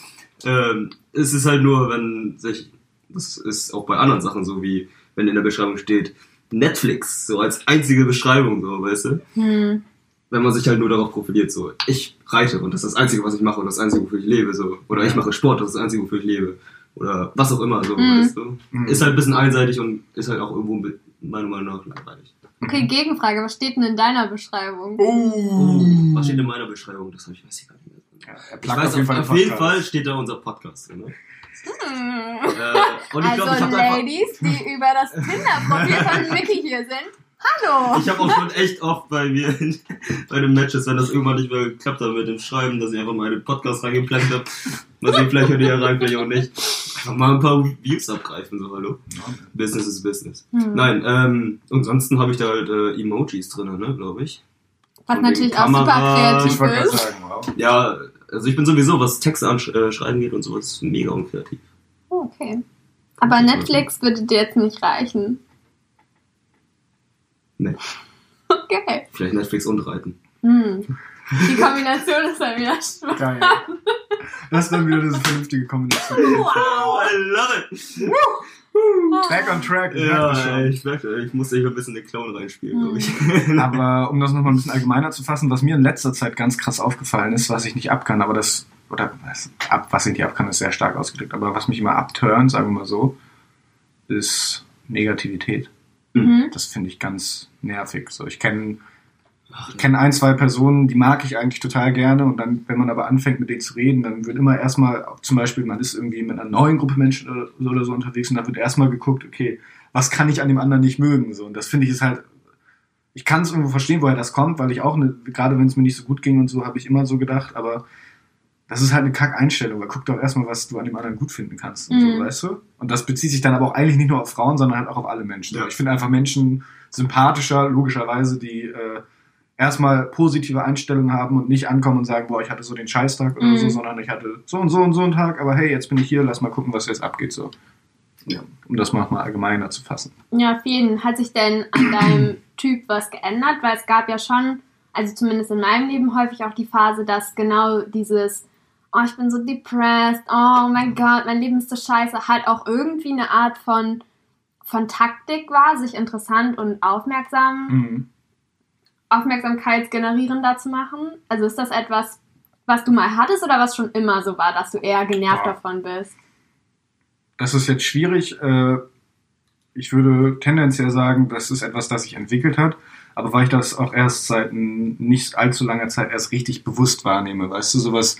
Ähm, es ist halt nur, wenn sich, das ist auch bei anderen Sachen so, wie wenn in der Beschreibung steht, Netflix, so als einzige Beschreibung, so, weißt du? Hm. Wenn man sich halt nur darauf profiliert, so, ich reite und das ist das Einzige, was ich mache und das Einzige, wofür ich lebe, so. Oder ich mache Sport, das ist das Einzige, wofür ich lebe. Oder was auch immer, so, Mhm. weißt du? Mhm. Ist halt ein bisschen einseitig und ist halt auch irgendwo, mit- meiner Meinung nach, langweilig. Okay, Gegenfrage, was steht denn in deiner Beschreibung? Oh. Was steht in meiner Beschreibung? Das habe ich weiß ich gar nicht mehr. Ja, Ich weiß, auf jeden, Fall, auf jeden Fall steht da unser Podcast drin. Ne? Hm. Äh, und ich also einfach, Ladies, die <laughs> über das Tinder-Profil von Mickey hier sind, hallo! ich habe auch schon echt oft bei mir in, <laughs> bei den Matches, wenn das irgendwann nicht mehr geklappt hat mit dem Schreiben, dass ich einfach mal in den Podcast reingeplant habe. Mal sehen, vielleicht hört ihr ja rein, vielleicht auch nicht. Einfach mal ein paar Views abgreifen, so hallo. Business is Business. Hm. Nein, ähm, ansonsten habe ich da halt äh, Emojis drin, ne, glaube ich. Was natürlich wegen auch super Kamera. Kreativ ist. sagen, wow. Ja, also ich bin sowieso, was Texte anschreiben geht und sowas, mega unkreativ. Oh, okay. Aber Netflix würde dir jetzt nicht reichen. Nee. <laughs> Okay. Vielleicht Netflix und Reiten. Hm. <laughs> Die Kombination ist dann wieder schwach. Geil. Das ist dann wieder eine vernünftige Kombination. <laughs> Wow! I love it! Back on track. ich Ja, ich merke, ich muss hier ein bisschen den Clown reinspielen, glaube ich. <laughs> Aber um das nochmal ein bisschen allgemeiner zu fassen, was mir in letzter Zeit ganz krass aufgefallen ist, was ich nicht abkann, aber das, oder was, ab, was ich nicht abkann, ist sehr stark ausgedrückt, aber was mich immer abturnt, sagen wir mal so, ist Negativität. Mhm. Das finde ich ganz nervig. So, ich kenne ich kenne ein, zwei Personen, die mag ich eigentlich total gerne und dann, wenn man aber anfängt mit denen zu reden, dann wird immer erstmal, zum Beispiel, man ist irgendwie mit einer neuen Gruppe Menschen oder so, oder so unterwegs und dann wird erstmal geguckt, okay, was kann ich an dem anderen nicht mögen? So, und das finde ich ist halt, ich kann es irgendwo verstehen, woher das kommt, weil ich auch, eine, gerade wenn es mir nicht so gut ging und so, habe ich immer so gedacht, aber das ist halt eine Kack-Einstellung, weil guck doch erstmal, was du an dem anderen gut finden kannst und Mhm. so, weißt du? Und das bezieht sich dann aber auch eigentlich nicht nur auf Frauen, sondern halt auch auf alle Menschen. Ja. Ich finde einfach Menschen sympathischer, logischerweise, die äh, erstmal positive Einstellungen haben und nicht ankommen und sagen, boah, ich hatte so den Scheißtag oder Mhm. so, sondern ich hatte so und so und so einen Tag, aber hey, jetzt bin ich hier, lass mal gucken, was jetzt abgeht, so. Ja, um das mal mal allgemeiner zu fassen. Ja, jeden. Hat sich denn an deinem Typ was geändert? Weil es gab ja schon, also zumindest in meinem Leben häufig auch die Phase, dass genau dieses, oh, ich bin so depressed, oh mein Gott, mein Leben ist so scheiße, halt auch irgendwie eine Art von, von Taktik war, sich interessant und aufmerksam Mhm. Aufmerksamkeitsgenerierender zu machen? Also ist das etwas, was du mal hattest oder was schon immer so war, dass du eher genervt Boah. davon bist? Das ist jetzt schwierig. Äh, ich würde tendenziell sagen, das ist etwas, das sich entwickelt hat. Aber weil ich das auch erst seit nicht allzu langer Zeit erst richtig bewusst wahrnehme. Weißt du, sowas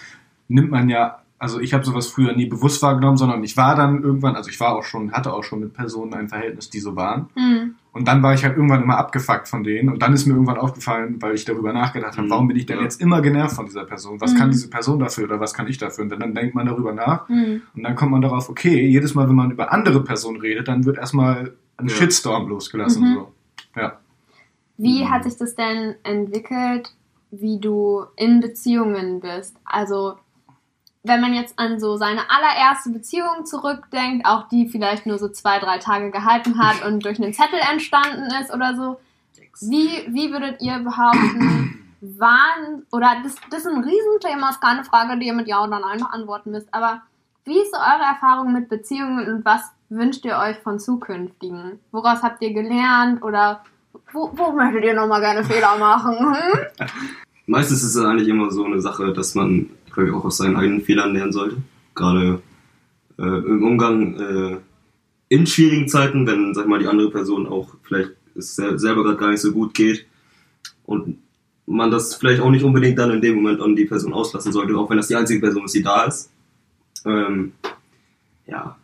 nimmt man ja, also ich habe sowas früher nie bewusst wahrgenommen, sondern ich war dann irgendwann, also ich war auch schon, hatte auch schon mit Personen ein Verhältnis, die so waren. Hm. Und dann war ich halt irgendwann immer abgefuckt von denen. Und dann ist mir irgendwann aufgefallen, weil ich darüber nachgedacht habe, Mhm, warum bin ich denn ja. jetzt immer genervt von dieser Person? Was Mhm. kann diese Person dafür oder was kann ich dafür? Und dann denkt man darüber nach. Hm. Und dann kommt man darauf, okay, jedes Mal, wenn man über andere Personen redet, dann wird erstmal ein Ja. Shitstorm losgelassen. Mhm. So. Ja. Wie Mhm. hat sich das denn entwickelt, wie du in Beziehungen bist? Also, wenn man jetzt an so seine allererste Beziehung zurückdenkt, auch die vielleicht nur so zwei, drei Tage gehalten hat und durch einen Zettel entstanden ist oder so, wie, wie würdet ihr behaupten, waren, oder das, das ist ein Riesenthema, ist keine Frage, die ihr mit Ja oder Nein beantworten müsst, aber wie ist so eure Erfahrung mit Beziehungen und was wünscht ihr euch von zukünftigen? Woraus habt ihr gelernt oder wo, wo möchtet ihr nochmal gerne Fehler machen? Hm? <laughs> Meistens ist es eigentlich immer so eine Sache, dass man, glaube ich, auch aus seinen eigenen Fehlern lernen sollte. Gerade äh, im Umgang äh, in schwierigen Zeiten, wenn, sag mal, die andere Person auch vielleicht es sel- selber gerade gar nicht so gut geht und man das vielleicht auch nicht unbedingt dann in dem Moment an die Person auslassen sollte, auch wenn das die einzige Person ist, die da ist. Ähm, ja,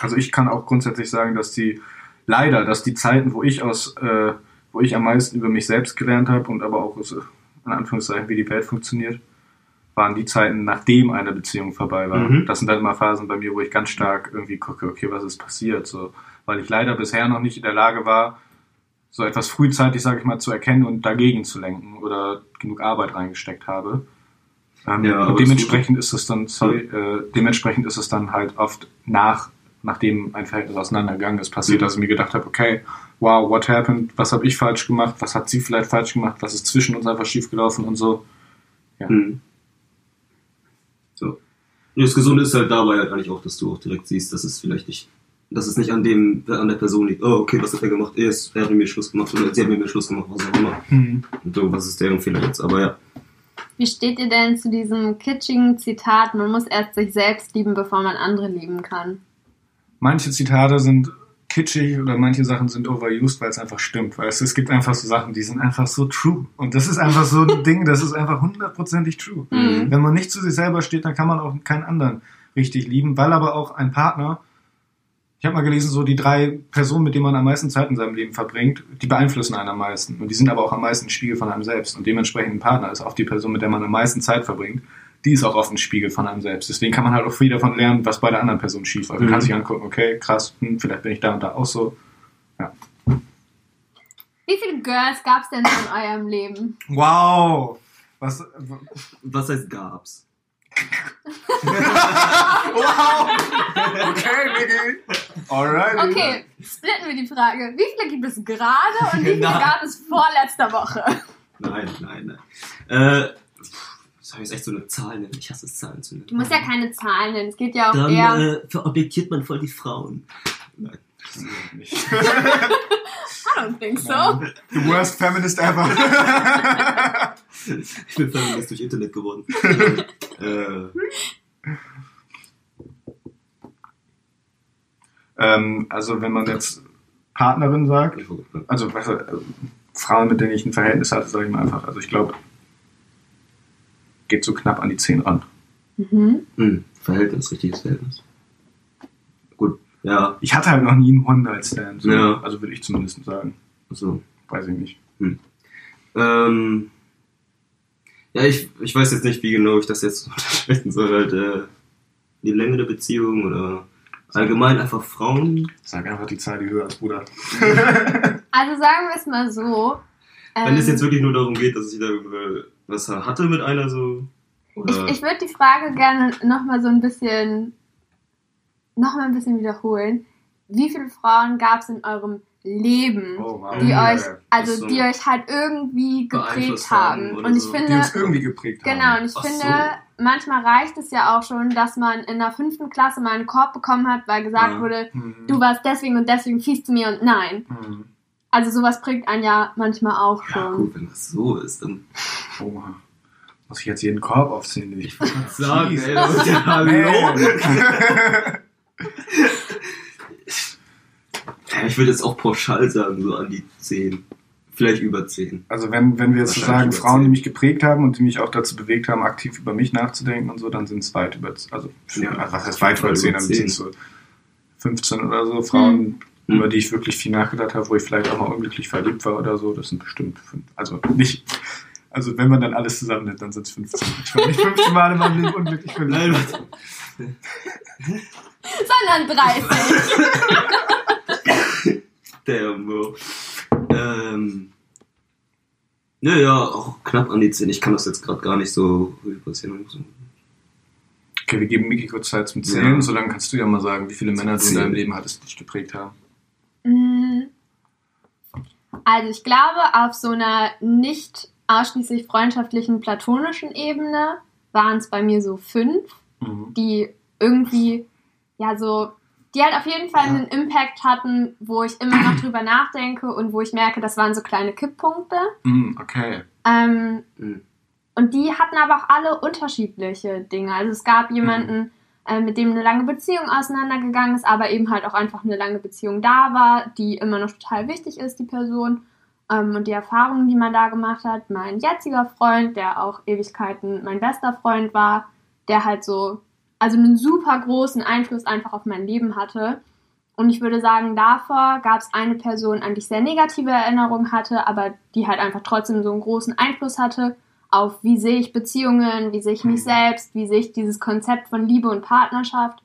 Also ich kann auch grundsätzlich sagen, dass die leider, dass die Zeiten, wo ich aus, äh, wo ich am meisten über mich selbst gelernt habe und aber auch aus, in Anführungszeichen, wie die Welt funktioniert, waren die Zeiten, nachdem eine Beziehung vorbei war. Mhm. Das sind dann immer Phasen bei mir, wo ich ganz stark irgendwie gucke, okay, was ist passiert, so, weil ich leider bisher noch nicht in der Lage war, so etwas frühzeitig, sage ich mal, zu erkennen und dagegen zu lenken oder genug Arbeit reingesteckt habe. Ähm, Ja, und dementsprechend ist es dann, sorry, äh, dementsprechend ist es dann halt oft nach, nachdem ein Verhältnis auseinandergegangen ist, passiert, Mhm. dass ich mir gedacht habe, okay, wow, what happened? Was habe ich falsch gemacht? Was hat sie vielleicht falsch gemacht? Was ist zwischen uns einfach schiefgelaufen und so? Hm. So. Und das Gesunde ist halt dabei halt eigentlich auch, dass du auch direkt siehst, dass es vielleicht nicht, dass es nicht an dem, an der Person liegt. Oh, okay, was hat er gemacht? Er, ist, er hat mit mir Schluss gemacht oder sie hat mit mir Schluss gemacht, was auch immer. Und so, was ist deren Fehler jetzt? Aber ja. Wie steht ihr denn zu diesem kitschigen Zitat, man muss erst sich selbst lieben, bevor man andere lieben kann? Manche Zitate sind kitschig oder manche Sachen sind overused, weil es einfach stimmt. Weil es, es gibt einfach so Sachen, die sind einfach so true. Und das ist einfach so ein <laughs> Ding, das ist einfach hundertprozentig true. Mhm. Wenn man nicht zu sich selber steht, dann kann man auch keinen anderen richtig lieben, weil aber auch ein Partner, ich habe mal gelesen, so die drei Personen, mit denen man am meisten Zeit in seinem Leben verbringt, die beeinflussen einen am meisten. Und die sind aber auch am meisten Spiegel von einem selbst. Und dementsprechend ein Partner ist auch die Person, mit der man am meisten Zeit verbringt. Die ist auch oft ein Spiegel von einem selbst. Deswegen kann man halt auch viel davon lernen, was bei der anderen Person schief läuft. Man Mhm. kann sich angucken, okay, krass, hm, vielleicht bin ich da und da auch so. Wie viele Girls gab es denn so in eurem Leben? Wow! Was, Was heißt gab's? wow! <laughs> Okay, Niggi. Alright. Okay, splitten wir die Frage. Wie viele gibt es gerade und wie <laughs> viele Nein. gab es vorletzter Woche? Nein, nein, nein. Äh, das habe ich echt so eine Zahl nennen. Ich hasse es, Zahlen zu nennen. Du musst ja keine Zahlen nennen, es geht ja auch Dann eher... äh, verobjektiert man voll die Frauen. Nein. <laughs> Nicht. I don't think so. The worst feminist ever. <laughs> Ich bin Feminist durch Internet geworden. <laughs> äh, ähm, also wenn man jetzt Partnerin sagt, also was, äh, Frauen, mit denen ich ein Verhältnis hatte, sage ich mal einfach. Also ich glaube, geht so knapp an die 10 ran. Mhm. hm, Verhältnis, richtiges Verhältnis. Gut, ja, Ich hatte halt noch nie einen One-Night-Stand. So. Ja. Also würde ich zumindest sagen. so. Weiß ich nicht. Ähm, ja, ich, ich weiß jetzt nicht, wie genau ich das jetzt <laughs> unterscheiden soll. Halt, äh, die Länge der Beziehung oder allgemein einfach Frauen. Sag einfach die Zahl, die höher ist, Bruder. <laughs> Also sagen wir es mal so. Wenn es ähm, jetzt wirklich nur darum geht, dass ich da was hatte mit einer so. Oder, Ich, ich würde die Frage gerne nochmal so ein bisschen, noch mal ein bisschen wiederholen. Wie viele Frauen gab es in eurem Leben, Oh, wow. die Ja, euch, also so. die euch halt irgendwie geprägt haben? Und ich so. Die finde, uns irgendwie geprägt genau, haben. und ich Ach finde, so. manchmal reicht es ja auch schon, dass man in der fünften Klasse mal einen Korb bekommen hat, weil gesagt Ja. wurde, Mhm. du warst deswegen und deswegen fies zu mir und nein. Mhm. Also sowas prägt einen ja manchmal auch Ja, schon. gut, wenn das so ist, dann. Oha. Muss ich jetzt jeden Korb aufziehen? den Ich Sagen, ey, das ist ja <laughs> hallo. <laughs> Ich würde jetzt auch pauschal sagen, so an die 10. Vielleicht über 10. Also wenn, wenn wir jetzt so sagen, Frauen, die mich geprägt haben und die mich auch dazu bewegt haben, aktiv über mich nachzudenken und so, dann sind es weit über, also Ja, also was heißt weit über Fall 10, über dann 10. sind es so 15 oder so Frauen, Mhm. über die ich wirklich viel nachgedacht habe, wo ich vielleicht auch mal unglücklich verliebt war oder so, das sind bestimmt fünf, also nicht, also wenn man dann alles zusammennimmt, dann sind es 15. Ich war nicht 15 Mal in meinem Leben unglücklich verliebt. Sondern 30. Damn, Bro. Ähm. Naja, auch knapp an die 10. Ich kann das jetzt gerade gar nicht so passieren. Okay, wir geben Miki kurz Zeit zum Zählen, Ja. solange kannst du ja mal sagen, wie viele Männer du in deinem Leben hattest, die dich geprägt haben. Mm. Also ich glaube, auf so einer nicht ausschließlich freundschaftlichen, platonischen Ebene waren es bei mir so fünf, Mhm. die irgendwie, ja, so, die halt auf jeden Fall Ja. einen Impact hatten, wo ich immer noch <clears throat> drüber nachdenke und wo ich merke, das waren so kleine Kipppunkte. Mhm, okay. Ähm, Mhm. und die hatten aber auch alle unterschiedliche Dinge. Also es gab jemanden, äh, mit dem eine lange Beziehung auseinandergegangen ist, aber eben halt auch einfach eine lange Beziehung da war, die immer noch total wichtig ist, die Person. Ähm, und die Erfahrungen, die man da gemacht hat. Mein jetziger Freund, der auch Ewigkeiten mein bester Freund war, der halt so, also einen super großen Einfluss einfach auf mein Leben hatte. Und ich würde sagen, davor gab es eine Person, an die ich sehr negative Erinnerungen hatte, aber die halt einfach trotzdem so einen großen Einfluss hatte auf, wie sehe ich Beziehungen, wie sehe ich mich Mhm. selbst, wie sehe ich dieses Konzept von Liebe und Partnerschaft.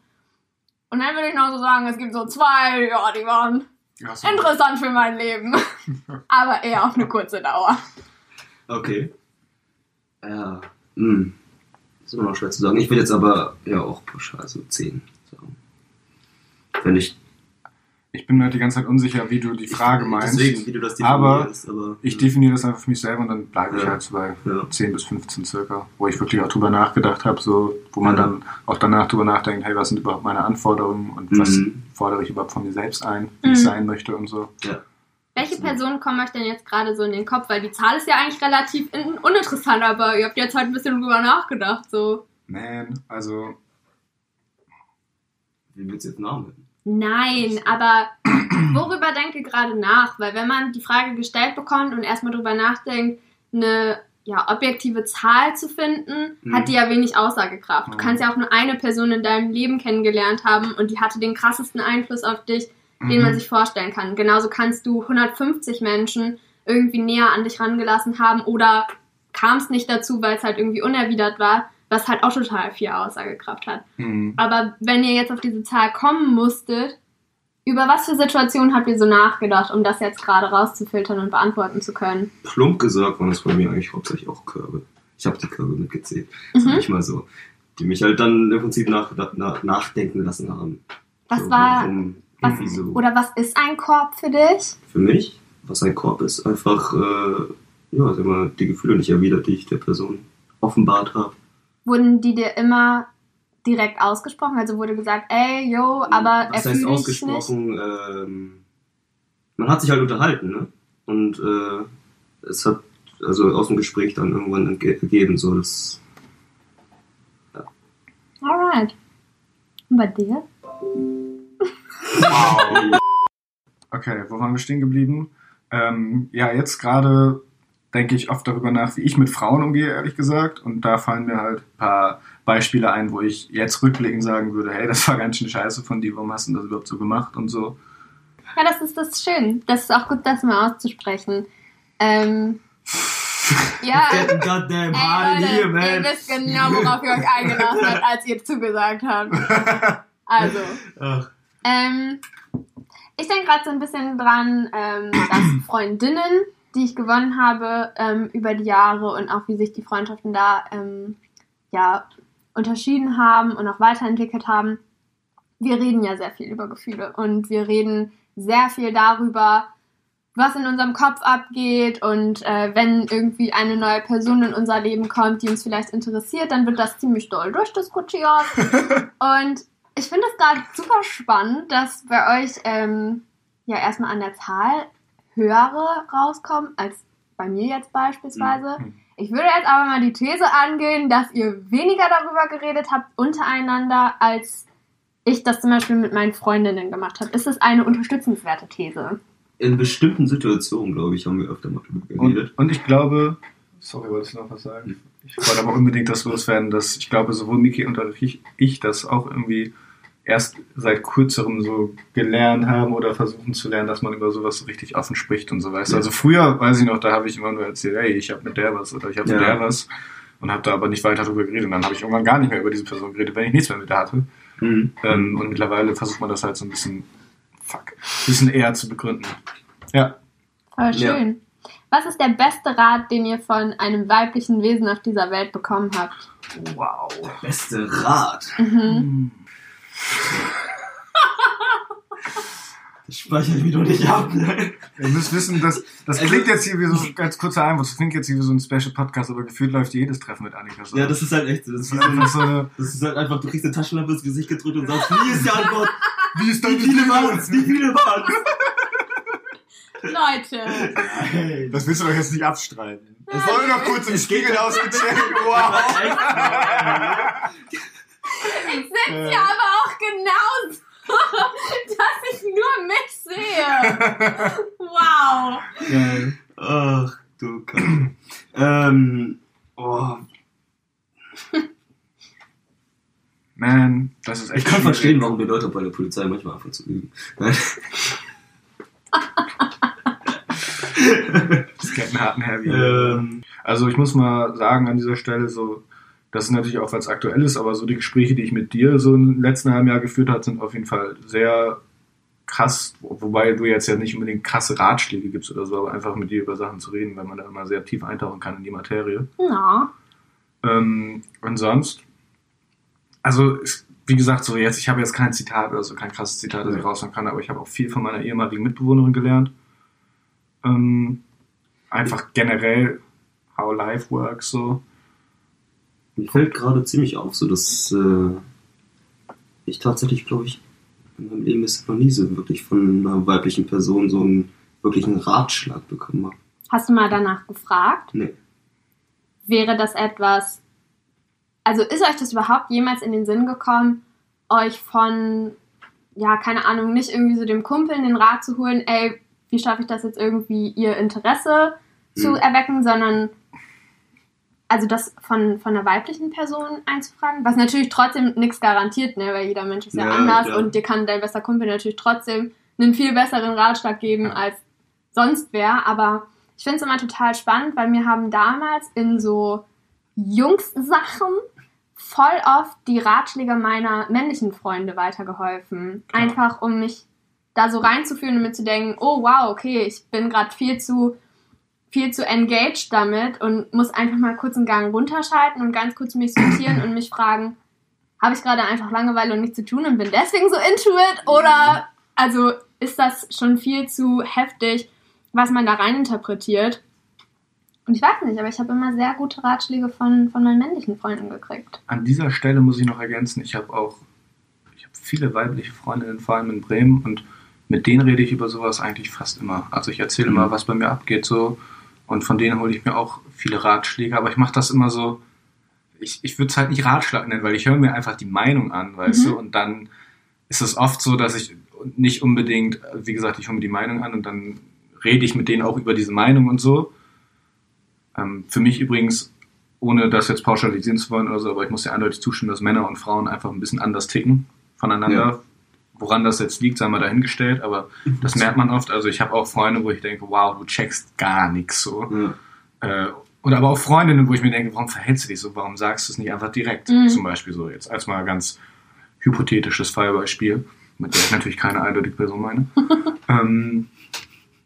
Und dann würde ich noch so sagen, es gibt so zwei, ja, die waren Ja, so. interessant für mein Leben. <laughs> aber eher auf eine kurze Dauer. Okay. Ja. Hm. Ist immer noch schwer zu sagen. Ich will jetzt aber ja auch pauschal so 10 sagen. Wenn ich. Ich bin mir halt die ganze Zeit unsicher, wie du die Frage ich, meinst. Deswegen, wie du das Aber definierst. Aber, Ich definiere das einfach für mich selber und dann bleibe ich Ja. halt so bei Ja. 10 bis 15 circa, wo ich wirklich auch drüber nachgedacht habe, so, wo man Ja. dann auch danach drüber nachdenkt, hey, was sind überhaupt meine Anforderungen und was Mhm. fordere ich überhaupt von mir selbst ein, wie Mhm. ich sein möchte und so. Welche Personen kommen euch denn jetzt gerade so in den Kopf? Weil die Zahl ist ja eigentlich relativ in- uninteressant, aber ihr habt jetzt halt ein bisschen drüber nachgedacht, so. Man, also, Wie willst du jetzt Namen nennen? Nein, aber <clears throat> worüber denkt ihr gerade nach? Weil wenn man die Frage gestellt bekommt und erstmal drüber nachdenkt, eine ja, objektive Zahl zu finden, Mhm. hat die ja wenig Aussagekraft. Du Mhm. kannst ja auch nur eine Person in deinem Leben kennengelernt haben und die hatte den krassesten Einfluss auf dich, den man mhm. sich vorstellen kann. Genauso kannst du 150 Menschen irgendwie näher an dich rangelassen haben oder kam es nicht dazu, weil es halt irgendwie unerwidert war, was halt auch total viel Aussagekraft hat. Mhm. Aber wenn ihr jetzt auf diese Zahl kommen musstet, über was für Situationen habt ihr so nachgedacht, um das jetzt gerade rauszufiltern und beantworten zu können? Plump gesagt waren es bei mir eigentlich hauptsächlich auch Körbe. Ich habe die Körbe mitgezählt. Mhm. Sag ich mal so. Die mich halt dann im Prinzip nachgedacht, na, nachdenken lassen haben. Was so, war, Warum, was, wieso. oder was ist ein Korb für dich? Für mich, was ein Korb ist, einfach, äh, ja, sag mal, die Gefühle nicht erwidert, die ich der Person offenbart habe. Wurden die dir immer direkt ausgesprochen? Also wurde gesagt, ey, yo, aber was er heißt fühlt dich nicht? ausgesprochen? Ähm, man hat sich halt unterhalten, ne? Und äh, es hat also aus dem Gespräch dann irgendwann ergeben, so dass Alright. Und bei dir? Wow. <laughs> Okay, wo waren wir stehen geblieben? Ähm, ja, jetzt gerade denke ich oft darüber nach, wie ich mit Frauen umgehe, ehrlich gesagt. Und da fallen mir halt ein paar Beispiele ein, wo ich jetzt rückblickend sagen würde, hey, das war ganz schön scheiße von dir, warum hast du das überhaupt so gemacht und so. Ja, das ist das schön. Das ist auch gut, das mal auszusprechen. Ähm, <laughs> ja, goddamn ey, Leute, ihr wisst genau, worauf ihr euch eingelassen habt, als ihr zugesagt habt. <laughs> Also, Ach, Ähm, ich denke gerade so ein bisschen dran, ähm, dass <clears throat> Freundinnen, die ich gewonnen habe ähm, über die Jahre und auch wie sich die Freundschaften da ähm, ja, unterschieden haben und auch weiterentwickelt haben. Wir reden ja sehr viel über Gefühle und wir reden sehr viel darüber, was in unserem Kopf abgeht und äh, wenn irgendwie eine neue Person in unser Leben kommt, die uns vielleicht interessiert, dann wird das ziemlich doll durchdiskutiert. <laughs> und ich finde es gerade super spannend, dass bei euch ähm, ja erstmal an der Zahl höhere rauskommen als bei mir jetzt beispielsweise. Mhm. Ich würde jetzt aber mal die These angehen, dass ihr weniger darüber geredet habt untereinander, als ich das zum Beispiel mit meinen Freundinnen gemacht habe. Ist es eine unterstützenswerte These? In bestimmten Situationen, glaube ich, haben wir öfter mal drüber geredet. Und, und ich glaube, sorry, wolltest du noch was sagen? Ich wollte aber unbedingt das loswerden, dass ich glaube, sowohl Miki und ich, ich das auch irgendwie erst seit kürzerem so gelernt haben oder versuchen zu lernen, dass man über sowas so richtig offen spricht und so weißt. du. Ja. Also früher, weiß ich noch, da habe ich immer nur erzählt, hey, ich habe mit der was oder ich habe mit Ja. der was und habe da aber nicht weiter drüber geredet. Und dann habe ich irgendwann gar nicht mehr über diese Person geredet, wenn ich nichts mehr mit der hatte. Mhm. Ähm, und mittlerweile versucht man das halt so ein bisschen, fuck, ein bisschen eher zu begründen. Ja. Voll Ja. schön. Was ist der beste Rat, den ihr von einem weiblichen Wesen auf dieser Welt bekommen habt? Wow. Beste Rat. Mhm. Das <laughs> speichere ich mir doch nicht ab. Ne? Ihr müsst wissen, dass das Also- klingt jetzt hier wie so ein ganz kurzer Einwurf, das klingt jetzt hier wie so ein Special Podcast, aber gefühlt läuft jedes Treffen mit Annika so. Ja, das ist halt echt so. Das das ist, einfach so eine, <laughs> das ist halt einfach, du kriegst eine Taschenlampe ins Gesicht gedrückt und sagst, wie ist die Antwort? <laughs> wie ist Wie viele waren's? Wie viele waren's? Leute, Nein. Das willst du doch jetzt nicht abstreiten. Es- Wollen wir noch kurz im Spiegel ausgecheckt? Wow. ich sitze hier aber auch genauso, <laughs> dass ich nur mich sehe. Wow. Geil. Ach, du Kacke. ähm, oh, Man, das ist echt ich kann schwierig. verstehen, warum die Leute bei der Polizei manchmal anfangen zu. Nein. <laughs> Das geht einen harten Heavy. ähm, Also ich muss mal sagen an dieser Stelle so, das ist natürlich auch was Aktuelles, aber so die Gespräche, die ich mit dir so im letzten halben Jahr geführt habe, sind auf jeden Fall sehr krass, wobei du jetzt ja nicht unbedingt krasse Ratschläge gibst oder so, aber einfach mit dir über Sachen zu reden, weil man da immer sehr tief eintauchen kann in die Materie. Na, Ähm, und sonst, also es, wie gesagt, so jetzt, ich habe jetzt kein Zitat oder so, kein krasses Zitat, das ich raushauen kann, aber ich habe auch viel von meiner ehemaligen Mitbewohnerin gelernt. Ähm, einfach generell, how life works, so. Mir fällt gerade ziemlich auf, so dass äh, ich tatsächlich, glaube ich, in meinem Leben ist noch nie so wirklich von einer weiblichen Person so einen wirklichen Ratschlag bekommen habe. hast du mal danach gefragt? Nee. Wäre das etwas, also ist euch das überhaupt jemals in den Sinn gekommen, euch von, ja, keine Ahnung, nicht irgendwie so dem Kumpel den Rat zu holen, ey, wie schaffe ich das jetzt irgendwie, ihr Interesse zu Mhm. erwecken, sondern also das von, von einer weiblichen Person einzufragen, was natürlich trotzdem nichts garantiert, ne, weil jeder Mensch ist ja, Ja, anders klar. und dir kann dein bester Kumpel natürlich trotzdem einen viel besseren Ratschlag geben Ja. als sonst wer, aber ich finde es immer total spannend, weil mir haben damals in so Jungs-Sachen voll oft die Ratschläge meiner männlichen Freunde weitergeholfen. Einfach um mich da so reinzufühlen und mir zu denken, oh wow, okay, ich bin gerade viel zu viel zu engaged damit und muss einfach mal kurz einen Gang runterschalten und ganz kurz mich sortieren und mich fragen, habe ich gerade einfach Langeweile und nichts zu tun und bin deswegen so into it? Oder also ist das schon viel zu heftig, was man da rein interpretiert? Und ich weiß nicht, aber ich habe immer sehr gute Ratschläge von, von meinen männlichen Freunden gekriegt. An dieser Stelle muss ich noch ergänzen, ich habe auch ich habe viele weibliche Freundinnen, vor allem in Bremen, und mit denen rede ich über sowas eigentlich fast immer. Also ich erzähle Mhm. immer, was bei mir abgeht so und von denen hole ich mir auch viele Ratschläge, aber ich mache das immer so, ich, ich würde es halt nicht Ratschlag nennen, weil ich höre mir einfach die Meinung an, weißt Mhm. du, und dann ist es oft so, dass ich nicht unbedingt, wie gesagt, ich höre mir die Meinung an und dann rede ich mit denen auch über diese Meinung und so. Ähm, für mich übrigens, ohne das jetzt pauschalisieren zu wollen oder so, aber ich muss ja eindeutig zustimmen, dass Männer und Frauen einfach ein bisschen anders ticken voneinander. Ja. Woran das jetzt liegt, sei mal dahingestellt, aber das merkt man oft. Also ich habe auch Freunde, wo ich denke, wow, du checkst gar nichts so. Ja. Äh, oder aber auch Freundinnen, wo ich mir denke, warum verhältst du dich so? Warum sagst du es nicht einfach direkt? Mhm. Zum Beispiel so jetzt als mal ganz hypothetisches Fallbeispiel, mit der ich natürlich keine eindeutige Person meine. <laughs> ähm,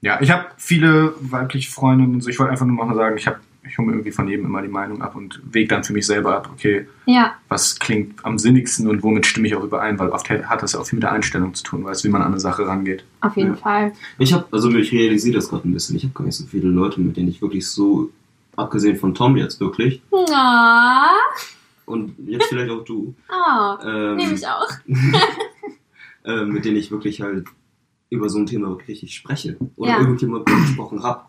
ja, ich habe viele weibliche Freundinnen und so. Ich wollte einfach nur mal sagen, ich habe ich hole mir irgendwie von jedem immer die Meinung ab und wege dann für mich selber ab, okay, Ja, was klingt am sinnigsten und womit stimme ich auch überein, weil oft hat das ja auch viel mit der Einstellung zu tun, weißt du, wie man an eine Sache rangeht. auf jeden Ja. Fall. Ich habe, also ich realisiere das gerade ein bisschen. Ich habe gar nicht so viele Leute, mit denen ich wirklich so, abgesehen von Tom jetzt wirklich, Ah, und jetzt vielleicht auch du, <laughs> ah ähm, nehme ich auch. <laughs> <laughs> äh, mit denen ich wirklich halt über so ein Thema wirklich richtig spreche oder Ja. irgendjemand gesprochen habe.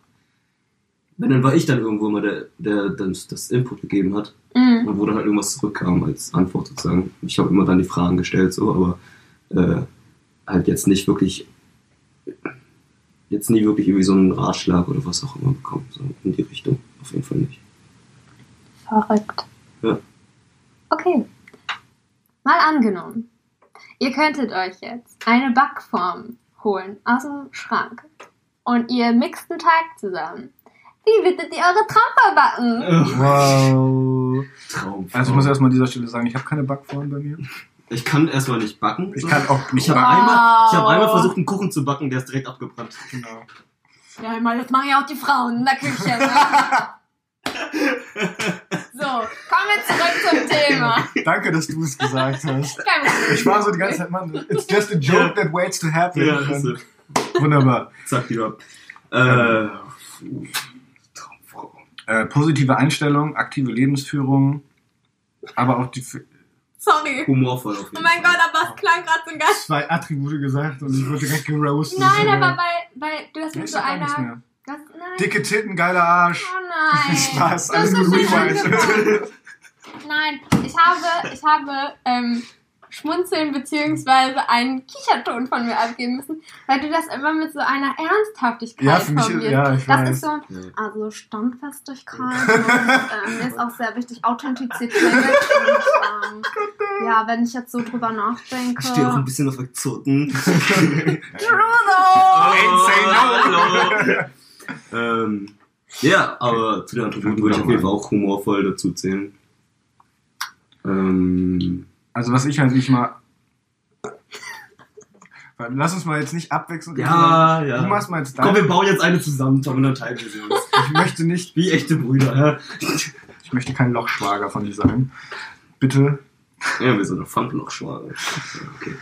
Wenn dann war ich dann irgendwo immer der, der das, das Input gegeben hat Mhm. und wo dann halt irgendwas zurückkam als Antwort sozusagen. Ich habe immer dann die Fragen gestellt, so, aber äh, halt jetzt nicht wirklich, jetzt nie wirklich irgendwie so einen Ratschlag oder was auch immer bekommen, so in die Richtung. Auf jeden Fall nicht. Verrückt. Ja. Okay. Mal angenommen, ihr könntet euch jetzt eine Backform holen aus dem Schrank und ihr mixt einen Teig zusammen. Wie würdet ihr eure Traufe backen? Wow. Traum. Also ich muss erstmal an dieser Stelle sagen, ich habe keine Backform bei mir. Ich kann erstmal nicht backen. Ich kann auch Ich habe Wow. einmal, ich hab einmal versucht, einen Kuchen zu backen, der ist direkt abgebrannt. Genau. Ja, ich meine, das machen ja auch die Frauen in der Küche. Ne? <laughs> so, kommen wir zurück zum Thema. Danke, dass du es gesagt hast. Ich war so die ganze Zeit, Mann, it's just a joke that waits to happen. Ja. Wunderbar. Zack, die ab. Äh. Äh, positive Einstellung, aktive Lebensführung, aber auch die Sorry. humorvoll auf jeden Oh mein Fall. Gott, aber es klang gerade so geil. zwei Attribute gesagt und ich wurde direkt geroastet. Nein, Ja. aber weil, weil du hast mit ich so sag gar nichts einer. mehr. Was, nein. Dicke Titten, geiler Arsch. Oh nein. Spaß, Das alles ist gut, so schön Rewind. gesagt. Nein, ich habe, ich habe ähm, schmunzeln beziehungsweise einen Kicherton von mir abgeben müssen, weil du das immer mit so einer Ernsthaftigkeit Ja, für mich- formulierst. ja, ich das weiß. ist so, also Standfestigkeit und <laughs> ähm, mir ist auch sehr wichtig Authentizität. und, ähm, ja, wenn ich jetzt so drüber nachdenke. Ich stehe auch ein bisschen auf Exoten. <laughs> Trudeau! Hallo. <laughs> ähm, ja, aber zu den Attributen würde ich auf jeden Fall auch humorvoll dazu zählen. Ähm, Also was ich halt nicht mal... Lass uns mal jetzt nicht abwechselnd. ja, ja. Du machst mal jetzt Komm, wir bauen jetzt eine zusammen, Tom, und dann teilen wir sie uns. Ich möchte nicht, Wie echte Brüder, ja? ich möchte kein Lochschwager von dir sein. Bitte. Ja, wir sind doch Pfandlochschwager. Okay.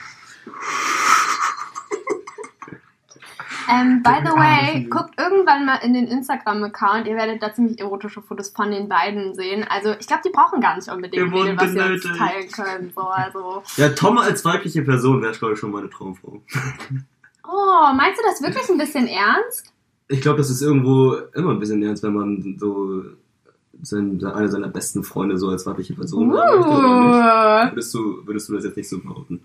Ähm, by the way, guckt irgendwann mal in den Instagram-Account. Ihr werdet da ziemlich erotische Fotos von den beiden sehen. Also, ich glaube, die brauchen gar nicht unbedingt Video, was sie benötigt. teilen können. So, also. Ja, Tom als weibliche Person wäre, glaube ich, schon meine Traumfrau. <laughs> Oh, meinst du das wirklich ein bisschen ernst? Ich glaube, das ist irgendwo immer ein bisschen ernst, wenn man so sein, eine seiner besten Freunde so als weibliche Person haben möchte, oder nicht? Uh. Würdest du, würdest du das jetzt nicht so behaupten?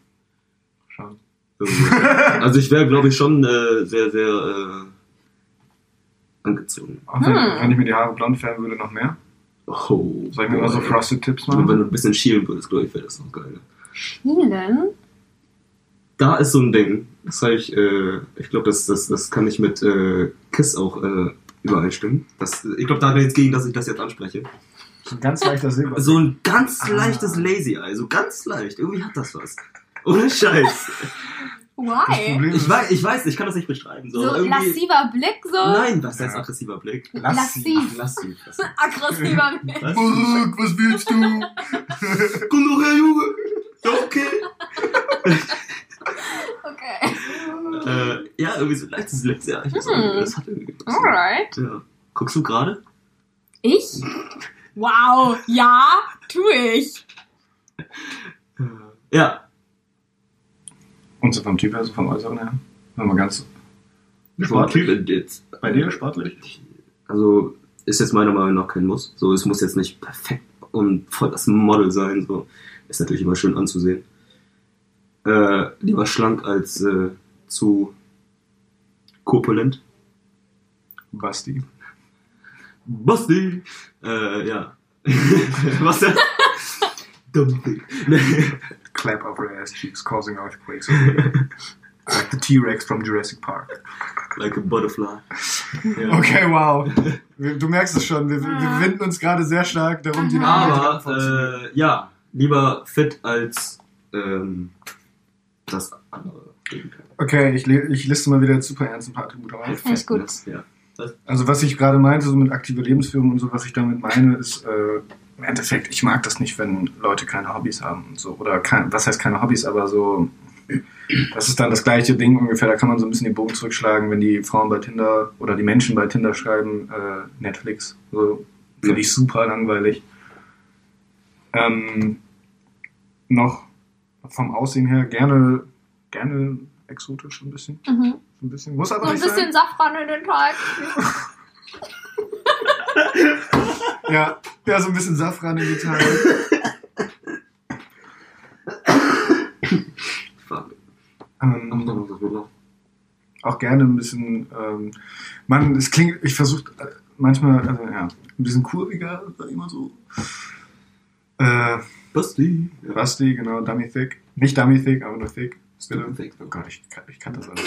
Also ich wäre, glaube ich, schon äh, sehr, sehr äh, angezogen. Auch wenn, Hm. wenn ich mir die Haare blond färben würde, noch mehr. Oh, Soll ich mir mal so. Frosted Tips Und wenn machen? du ein bisschen schielen würdest, glaube ich, wäre das noch geil. Schielen? Da ist so ein Ding. Das habe ich, äh, ich glaube, das, das, das kann ich mit äh, Kiss auch äh, übereinstimmen. Das, ich glaube, da hat er jetzt gegen, dass ich das jetzt anspreche. So ein ganz leichter Silber. So ein ganz Ah. leichtes Lazy Eye, so ganz leicht. Irgendwie hat das was. Ohne Scheiß. Why? Ich weiß, ich weiß, ich kann das nicht beschreiben. So, So irgendwie, lassiver Blick, so? Nein, was heißt Ja. aggressiver Blick? Lassiv. Ach, lassiv. lassiv. <laughs> Aggressiver Blick. Was? Mark, was willst du? <laughs> Komm doch her, Junge. Ja, okay. <laughs> Okay. Äh, ja, irgendwie so ein leichtes Lazy Eye. Das, Hm. das hat irgendwie was. Alright. Ja. Guckst du gerade? Ich? Wow, ja, tu ich. Ja. Und so vom Typ her, so vom Äußeren her? Wenn man ganz sportlich. Typ jetzt. Bei dir sportlich? Also ist jetzt meiner Meinung nach kein Muss. So, es muss jetzt nicht perfekt und voll das Model sein. So ist natürlich immer schön anzusehen. Äh, lieber schlank als äh, zu korpulent. Basti. Basti! Äh, ja. <laughs> Was denn? <laughs> Dumpy. Clap over her ass cheeks, causing earthquakes. <laughs> like the T-Rex from Jurassic Park. like a butterfly. Ja. <laughs> Okay, wow. Du merkst es schon, wir, wir winden uns gerade sehr stark darum, die Aber äh, ja, lieber fit als ähm, das andere. Okay, ich, ich liste mal wieder super ernst ein paar Attribute auf. Finde ich gut. Ja. Also was ich gerade meinte, so mit aktiver Lebensführung und so, was ich damit meine, ist äh, im Endeffekt, ich mag das nicht, wenn Leute keine Hobbys haben und so. Oder kein, was heißt keine Hobbys, aber so, das ist dann das gleiche Ding ungefähr, da kann man so ein bisschen den Bogen zurückschlagen, wenn die Frauen bei Tinder oder die Menschen bei Tinder schreiben, äh, Netflix. So, finde ich super langweilig. Ähm, noch vom Aussehen her gerne, gerne exotisch ein bisschen. Mhm. ein bisschen. Muss aber So ein bisschen Safran in den Teig. <laughs> Ja, ja, so ein bisschen Safran im Detail. Fuck. Ähm, auch gerne ein bisschen, ähm, man, es klingt, ich versuche manchmal, also ja, ein bisschen kurviger, sag ich mal so. Äh, Basti. Rusty, genau, Dummy Thick. Nicht Dummy Thick, aber nur Thick. Thick. Oh Gott, ich, kann- ich kann das alles.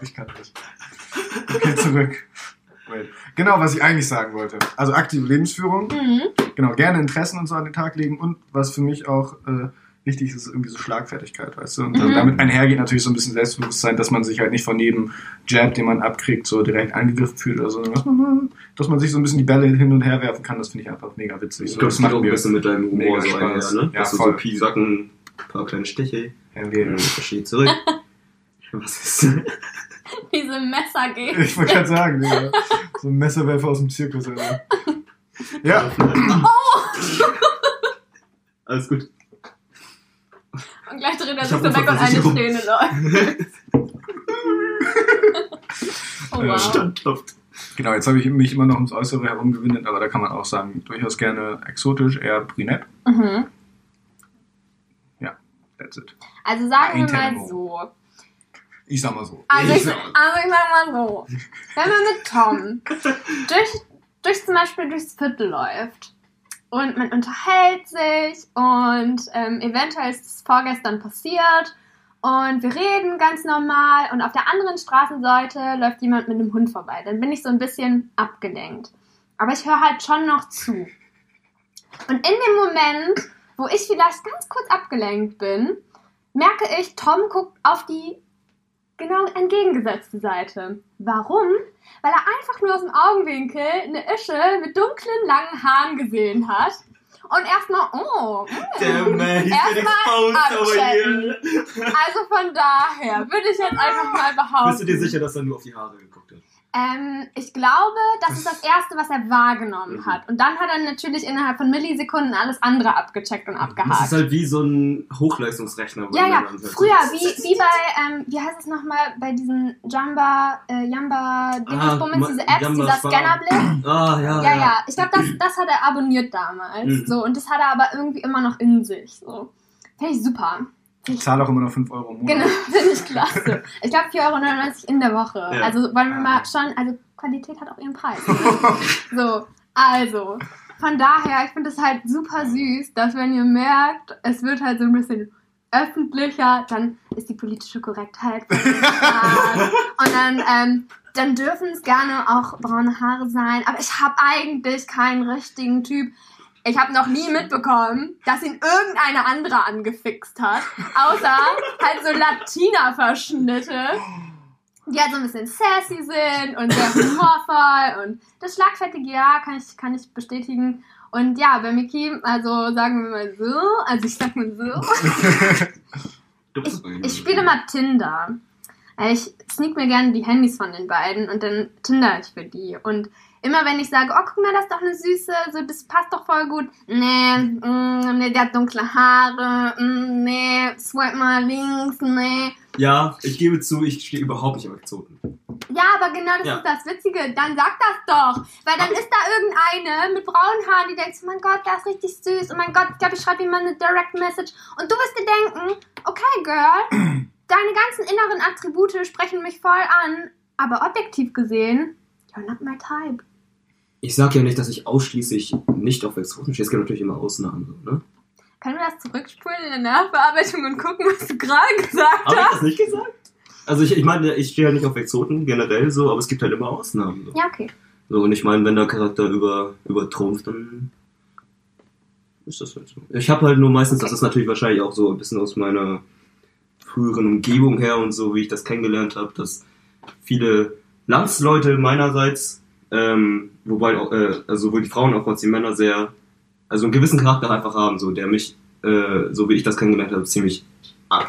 ich kann das. Okay, zurück. Wait. Genau, was ich eigentlich sagen wollte. Also aktive Lebensführung. Mhm. Genau, gerne Interessen und so an den Tag legen. Und was für mich auch äh, wichtig ist, ist irgendwie so Schlagfertigkeit, weißt du? Und Mhm. damit einhergeht natürlich so ein bisschen Selbstbewusstsein, dass man sich halt nicht von jedem Jab, den man abkriegt, so direkt angegriffen fühlt oder so, sondern dass man, dass man sich so ein bisschen die Bälle hin und her werfen kann. Das finde ich einfach mega witzig. Ich So, glaube, das macht auch ein bisschen mit deinem Humor mega so einher, Spaß. ne? Ja, Dass du voll. so Piesacken, ein paar kleine Stiche, Ja, dann verstehe ich zurück. <laughs> Was ist <laughs> Diese Messer geht. Ich wollte gerade sagen, Digga. so ein Messerwerfer aus dem Zirkus, Alter. Ja, Alles gut. Und gleich dreht er Ich sich so weg und eine. Träne läuft. oh Ja, wow. Standhaft. genau, jetzt habe ich mich immer noch ums Äußere herumgewindet, aber da kann man auch sagen, durchaus gerne exotisch, eher brünett. Mhm. That's it. Also sagen wir mal so. Ich sag mal so. Also Ich ich, sag- also ich sag mal so. Wenn man mit Tom <laughs> durch, durch zum Beispiel durchs Viertel läuft und man unterhält sich und ähm, eventuell ist es vorgestern passiert und wir reden ganz normal und auf der anderen Straßenseite läuft jemand mit einem Hund vorbei, dann bin ich so ein bisschen abgelenkt. Aber ich höre halt schon noch zu. Und in dem Moment, wo ich vielleicht ganz kurz abgelenkt bin, merke ich, Tom guckt auf die genau entgegengesetzte Seite. Warum? Weil er einfach nur aus dem Augenwinkel eine Ische mit dunklen, langen Haaren gesehen hat. Und erstmal, oh, mm. Damn man, Erstmal here. Also von daher würde ich jetzt einfach mal behaupten. Bist du dir sicher, dass er nur auf die Haare geguckt? Ähm, ich glaube, das ist das Erste, was er wahrgenommen Mhm. hat. Und dann hat er natürlich innerhalb von Millisekunden alles andere abgecheckt und Das abgehakt. ist halt wie so ein Hochleistungsrechner. Ja, ja, früher, wie, wie bei, ähm, wie heißt es nochmal, bei diesen Jamba, äh, Jamba, Dingsbummens, ma- diese Apps, Jamba dieser. Scannerblick. <clears throat> Ah, ja, Ja, ja, ich glaube, das, das hat er abonniert damals. Mhm. So, und das hat er aber irgendwie immer noch in sich. So. Finde ich super. Ich zahle auch immer noch 5 Euro im Monat. Genau, <laughs> finde ich klasse. Ich glaube 4,99 Euro in der Woche. Ja. Also wollen wir mal schauen, also Qualität hat auch ihren Preis. <laughs> So, also, von daher, ich finde es halt super süß, dass wenn ihr merkt, es wird halt so ein bisschen öffentlicher, dann ist die politische Korrektheit. <laughs> und dann, ähm, dann dürfen es gerne auch braune Haare sein. Aber ich habe eigentlich keinen richtigen Typ. Ich habe noch nie mitbekommen, dass ihn irgendeine andere angefixt hat. Außer halt so Latina-Verschnitte, die halt so ein bisschen sassy sind und sehr humorvoll. Und das Schlagfertige, ja, kann ich, kann ich bestätigen. Und ja, bei Mickey, also sagen wir mal so, also ich sag mal so, ich, ich spiele mal Tinder. Ich sneak mir gerne die Handys von den beiden und dann tinder ich für die. Und immer wenn ich sage, oh, guck mal, das ist doch eine süße, so, das passt doch voll gut. Nee, mm, nee, der hat dunkle Haare, mm, nee, swipe mal links, nee. Ja, ich gebe zu, ich stehe überhaupt nicht auf Exoten. Ja, aber genau das Ja. ist das Witzige. Dann sag das doch. Weil dann ist da irgendeine mit braunen Haaren, die denkt, oh mein Gott, der ist richtig süß. Oh mein Gott, ich glaube, ich schreibe ihm mal eine Direct Message. Und du wirst dir denken, okay, Girl, <clears throat> deine ganzen inneren Attribute sprechen mich voll an. Aber objektiv gesehen, you're not my type. Ich sag ja nicht, dass ich ausschließlich nicht auf Exoten stehe. Es gibt natürlich immer Ausnahmen, ne? Können wir das zurückspulen in der Nachbearbeitung und gucken, was du gerade gesagt Habe ich hast? das nicht gesagt? Also ich, ich meine, ich stehe halt nicht auf Exoten generell so, aber es gibt halt immer Ausnahmen. So, Ja, okay. so und ich meine, wenn der Charakter über, übertrumpft, dann ist das halt so. Ich habe halt nur meistens, das ist natürlich wahrscheinlich auch so ein bisschen aus meiner früheren Umgebung her und so, wie ich das kennengelernt habe, dass viele Landsleute meinerseits, ähm, wobei auch, äh, also sowohl die Frauen auch als die Männer sehr, also einen gewissen Charakter einfach haben, so der mich, äh, so wie ich das kennengelernt habe, ziemlich an,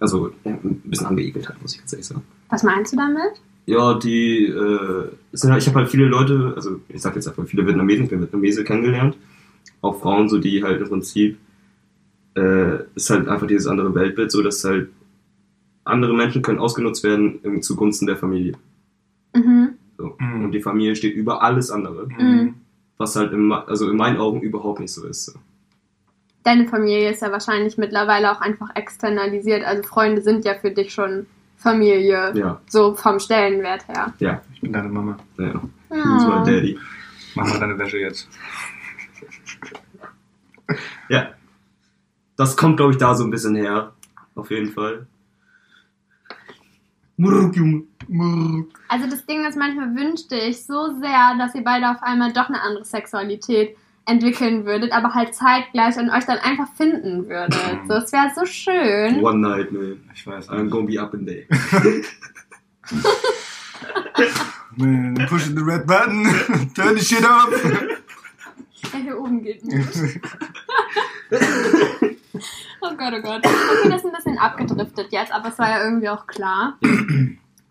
also ja, ein bisschen angeekelt hat, muss ich ganz ehrlich sagen. Was meinst du damit? Ja, die, äh, sind halt, ich habe halt viele Leute, also ich sag jetzt einfach viele Vietnamesen, ich bin Vietnamese kennengelernt, auch Frauen, so die halt im Prinzip, äh, ist halt einfach dieses andere Weltbild, so dass halt andere Menschen können ausgenutzt werden ähm, zugunsten der Familie. Mhm. So. Mhm. Und die Familie steht über alles andere. Mhm. Was halt in, also in meinen Augen überhaupt nicht so ist. So. Deine Familie ist ja wahrscheinlich mittlerweile auch einfach externalisiert. Also Freunde sind ja für dich schon Familie. Ja, So vom Stellenwert her. ja, Ich bin deine Mama. ja. Who's my daddy? Mach mal deine Wäsche jetzt. Ja. Das kommt, glaube ich, da so ein bisschen her. Auf jeden Fall. Murk, Junge. Murk. Also das Ding ist, manchmal wünschte ich so sehr, dass ihr beide auf einmal doch eine andere Sexualität entwickeln würdet, aber halt zeitgleich und euch dann einfach finden würdet. So, es wäre so schön. One night, man. Ich weiß I'm gonna be up in there. <laughs> Man, pushing the red button. <laughs> Turn the shit up. Ja, hier oben geht nicht. <laughs> oh Gott, oh Gott. Okay, das ist ein bisschen abgedriftet jetzt, aber es war ja irgendwie auch klar.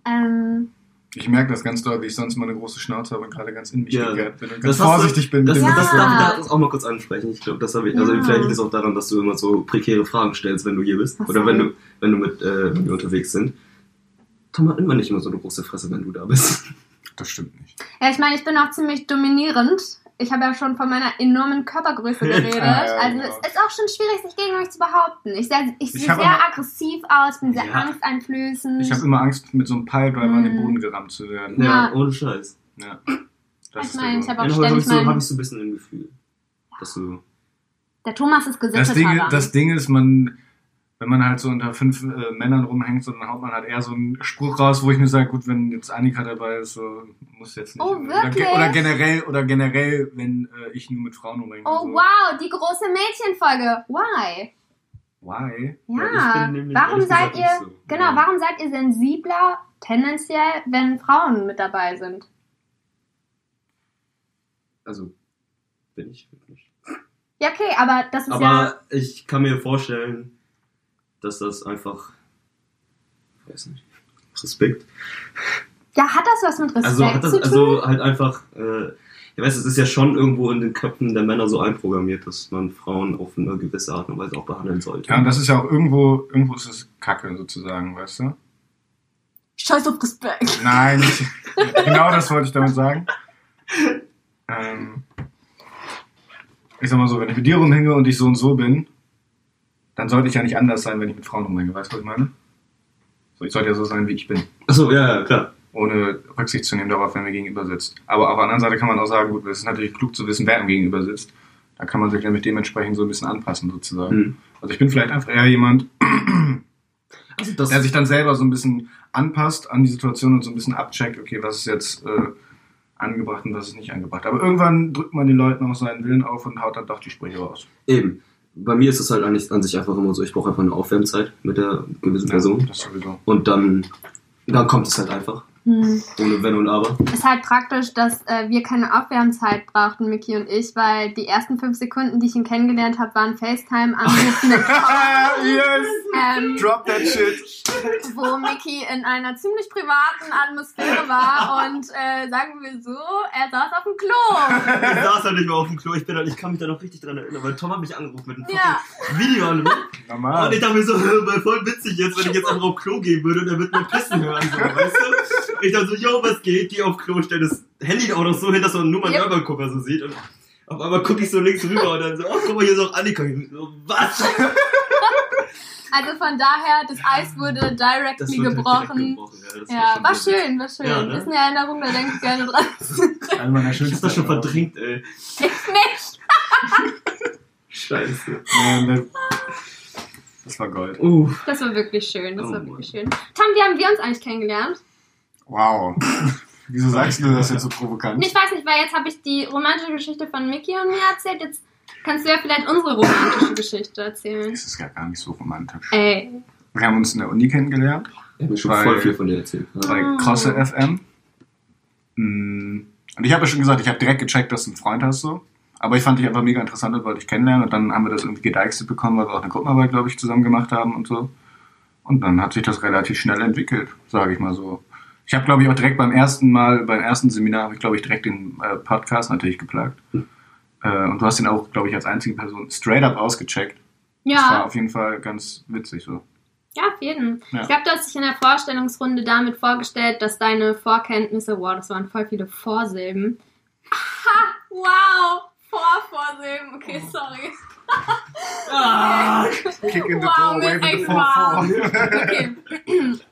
ähm, Ich merke das ganz deutlich, ich sonst mal eine große Schnauze habe und gerade ganz in mich Ja. gekehrt bin und ganz Das hast du- vorsichtig bin. Das, mit Ja. dem- das darf ich das auch mal kurz ansprechen. Ich glaube, das habe ich. Also Ja. vielleicht liegt es auch daran, dass du immer so prekäre Fragen stellst, wenn du hier bist. Ach Oder wenn du, wenn du mit äh, wenn wir unterwegs sind. Tom hat immer nicht immer so eine große Fresse, wenn du da bist. Das stimmt nicht. ja, ich meine, ich bin auch ziemlich dominierend. Ich habe ja schon von meiner enormen Körpergröße <laughs> geredet. Ja, ja, also genau. es ist auch schon schwierig, sich gegen euch zu behaupten. Ich, sehe- ich Ich habe sehr aber- aggressiv aus, bin sehr Ja. angsteinflößend. Ich habe immer Angst, mit so einem Piledriver an den Mhm. Boden gerammt zu werden. Ja. ohne Scheiß. Ja. Ich meine, ich habe auch Ja, habe ich, ständig so, hab mein... ich so ein bisschen im Gefühl. Dass du. Der Thomas ist gesittet. das, Ding, das Ding ist, man, wenn man halt so unter fünf äh, Männern rumhängt, so, dann haut man halt eher so einen Spruch raus, wo ich mir sage, gut, wenn jetzt Annika dabei ist, so muss jetzt nicht. Oh, oder, ge- wirklich? oder generell, oder generell, wenn äh, ich nur mit Frauen rumhänge. Oh so. wow, die große Mädchenfolge. Why? Why? Ja, nämlich warum seid ihr, so. genau, Ja. warum seid ihr sensibler tendenziell, wenn Frauen mit dabei sind? Also, bin ich wirklich. Ja, okay, aber das ist Aber ja, ich kann mir vorstellen, dass das einfach. Ich weiß nicht. Respekt. ja, hat das was mit Respekt Also hat das zu tun? also halt einfach, äh, ich weiß, es ist ja schon irgendwo in den Köpfen der Männer so einprogrammiert, dass man Frauen auf eine gewisse Art und Weise auch behandeln sollte. Ja, und das ist ja auch irgendwo, irgendwo ist es Kacke sozusagen, weißt du? Scheiß auf Respekt. Nein, nicht, <laughs> genau das wollte ich damit sagen. Ähm, ich sag mal so, wenn ich mit dir rumhänge und ich so und so bin, dann sollte ich ja nicht anders sein, wenn ich mit Frauen rumhänge. Weißt du, was ich meine? So, ich sollte ja so sein, wie ich bin. Achso, ja, ja, klar. Ohne Rücksicht zu nehmen darauf, wer mir gegenüber sitzt. Aber auf der anderen Seite kann man auch sagen, gut, es ist natürlich klug zu wissen, wer einem gegenüber sitzt. Da kann man sich nämlich dementsprechend so ein bisschen anpassen, sozusagen. Hm. Also ich bin vielleicht einfach eher jemand, <clears throat> Also der sich dann selber so ein bisschen anpasst an die Situation und so ein bisschen abcheckt, okay, was ist jetzt äh, angebracht und was ist nicht angebracht. Aber irgendwann drückt man den Leuten auch seinen Willen auf und haut dann doch die Sprüche raus. eben. Bei mir ist es halt eigentlich an sich einfach immer so, ich brauche einfach eine Aufwärmzeit mit der gewissen Person. Sowieso. Und dann, dann kommt es halt einfach. Hm. Ohne Wenn und Aber. Ist halt praktisch, dass äh, wir keine Aufwärmzeit brauchten, Miki und ich, weil die ersten fünf Sekunden, die ich ihn kennengelernt habe, waren FaceTime-Anrufe <laughs> mit yes! ähm, Drop that shit! wo Mickey in einer ziemlich privaten Atmosphäre war und äh, sagen wir so, er saß auf dem Klo. Ich saß halt nicht mehr auf dem Klo, ich, bin halt, ich kann mich da noch richtig dran erinnern, weil Tom hat mich angerufen mit einem Ja. fucking Videoanruf. Normal. Und ich dachte mir so, weil <laughs> voll witzig jetzt, wenn ich jetzt einfach auf Klo gehen würde und er wird mir pissen hören, so, weißt du? Ich dachte so, yo, was geht? Geh auf Klo, stell das Handy auch noch so hin, dass man nur meinen Yep. Urban-Gucker so sieht. Und auf einmal gucke ich so links rüber und dann so, oh, guck mal, hier ist auch Annika. Ich so, was? <laughs> Also von daher, das Eis wurde directly halt gebrochen. direkt gebrochen. Ja, Ja, war sehr schön, war schön. Ja, ne? Ist eine Erinnerung, da denke ich gerne dran. <laughs> Eine meiner witzig. Ich hab das schon verdrängt, ey. Ich nicht. <laughs> Scheiße. Das, war Gold. Uh. Das war wirklich schön, das Oh war Mann. wirklich schön. Tom, wie haben wir uns eigentlich kennengelernt? Wow. <laughs> Wieso sagst du das jetzt so provokant? Ich weiß nicht, weil jetzt habe ich die romantische Geschichte von Mickey und mir erzählt. Jetzt kannst du ja vielleicht unsere romantische <laughs> Geschichte erzählen. Das ist ja gar nicht so romantisch. Ey. Wir haben uns in der Uni kennengelernt. Ich hab mir schon Weil- voll viel von dir erzählt. Ja. bei Oh. Crosse FM. Mm, Und ich habe ja schon gesagt, ich habe direkt gecheckt, dass du einen Freund hast so. Aber ich fand dich einfach mega interessant und wollte dich kennenlernen. Und dann haben wir das irgendwie gedeichselt bekommen, weil wir auch eine Gruppenarbeit, glaube ich, zusammen gemacht haben und so. Und dann hat sich das relativ schnell entwickelt, sage ich mal so. Ich habe, glaube ich, auch direkt beim ersten Mal, beim ersten Seminar, habe ich, glaube ich, direkt den äh, Podcast natürlich geplagt. Äh, und du hast ihn auch, glaube ich, als einzige Person straight up ausgecheckt. Das war Ja, auf jeden Fall ganz witzig so. Ja, auf jeden. Ja. Ich glaube, du hast dich in der Vorstellungsrunde damit vorgestellt, dass deine Vorkenntnisse, wow, das waren voll viele Vorsilben. <laughs> Ha, wow, Vorvorsilben, okay, Oh. Sorry. Kick in the Wow, door, mit wave in the echt 4 <laughs> Okay,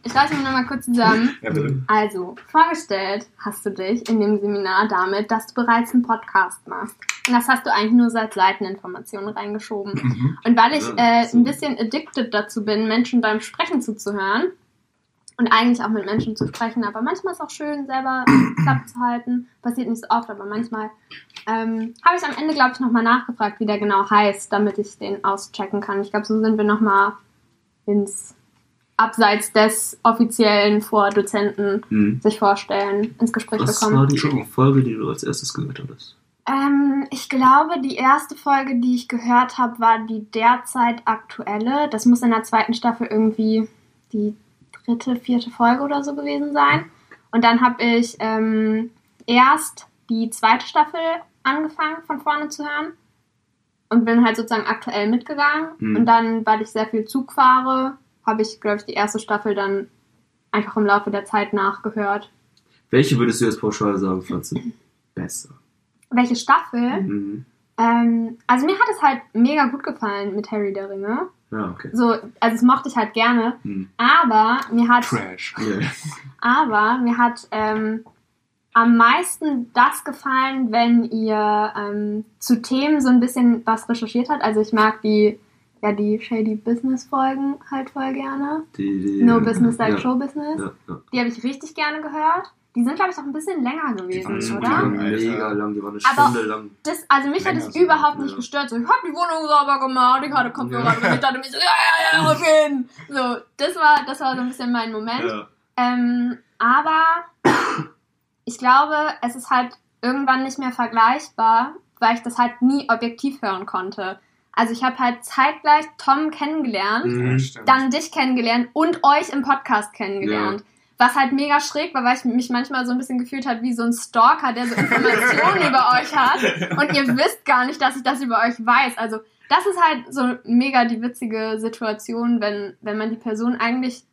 ich fasse mich nochmal kurz zusammen. Ja, bitte. Also, vorgestellt hast du dich in dem Seminar damit, dass du bereits einen Podcast machst. Und das hast du eigentlich nur als Seiteninformationen reingeschoben. Mhm. Und weil ich Ja, äh, so. ein bisschen addicted dazu bin, Menschen beim Sprechen zuzuhören und eigentlich auch mit Menschen zu sprechen, aber manchmal ist es auch schön, selber <clears throat> Klappe zu halten. Passiert nicht so oft, aber manchmal ähm, habe ich am Ende, glaube ich, nochmal nachgefragt, wie der genau heißt, damit ich den auschecken kann. Ich glaube, so sind wir nochmal ins Abseits des offiziellen vor Dozenten Hm. sich vorstellen, ins Gespräch Was bekommen. war die. Folge, die du als erstes gehört hattest? Ähm, ich glaube, die erste Folge, die ich gehört habe, war die derzeit aktuelle. Das muss in der zweiten Staffel irgendwie die dritte, vierte Folge oder so gewesen sein. Und dann habe ich ähm, erst die zweite Staffel angefangen, von vorne zu hören. Und bin halt sozusagen aktuell mitgegangen. Mhm. Und dann, weil ich sehr viel Zug fahre, habe ich, glaube ich, die erste Staffel dann einfach im Laufe der Zeit nachgehört. Welche würdest du jetzt pauschal sagen, fandst du besser? Welche Staffel? Mhm. Ähm, also mir hat es halt mega gut gefallen mit Harry der Ringe. Ja, okay. So, also das mochte ich halt gerne. Hm. Aber mir hat, Trash. <laughs> Aber mir hat ähm, am meisten das gefallen, wenn ihr ähm, zu Themen so ein bisschen was recherchiert habt. Also ich mag die, ja, die Shady Business Folgen halt voll gerne. Die, die, No Business Like ja. Show Business. Ja, ja. Die habe ich richtig gerne gehört. Die sind, glaube ich, auch ein bisschen länger gewesen, oder? Die waren lang. Alter. mega lang, die waren eine Aber- Stunde lang. Das, also mich hat Länger es sogar, überhaupt nicht ja. gestört. So, ich hab die Wohnung sauber gemacht, ich hatte Kopfhörer Ja. drin, ich dachte mir so, ja, ja, ja, auf jeden. So, das war, das war so ein bisschen mein Moment. Ja. Ähm, aber ich glaube, es ist halt irgendwann nicht mehr vergleichbar, weil ich das halt nie objektiv hören konnte. Also ich habe halt zeitgleich Tom kennengelernt, Mhm. stimmt. dann dich kennengelernt und euch im Podcast kennengelernt. Was halt mega schräg war, weil ich mich manchmal so ein bisschen gefühlt habe wie so ein Stalker, der so Informationen <laughs> über euch hat und ihr wisst gar nicht, dass ich das über euch weiß. Also das ist halt so mega die witzige Situation, wenn, wenn man die Person eigentlich,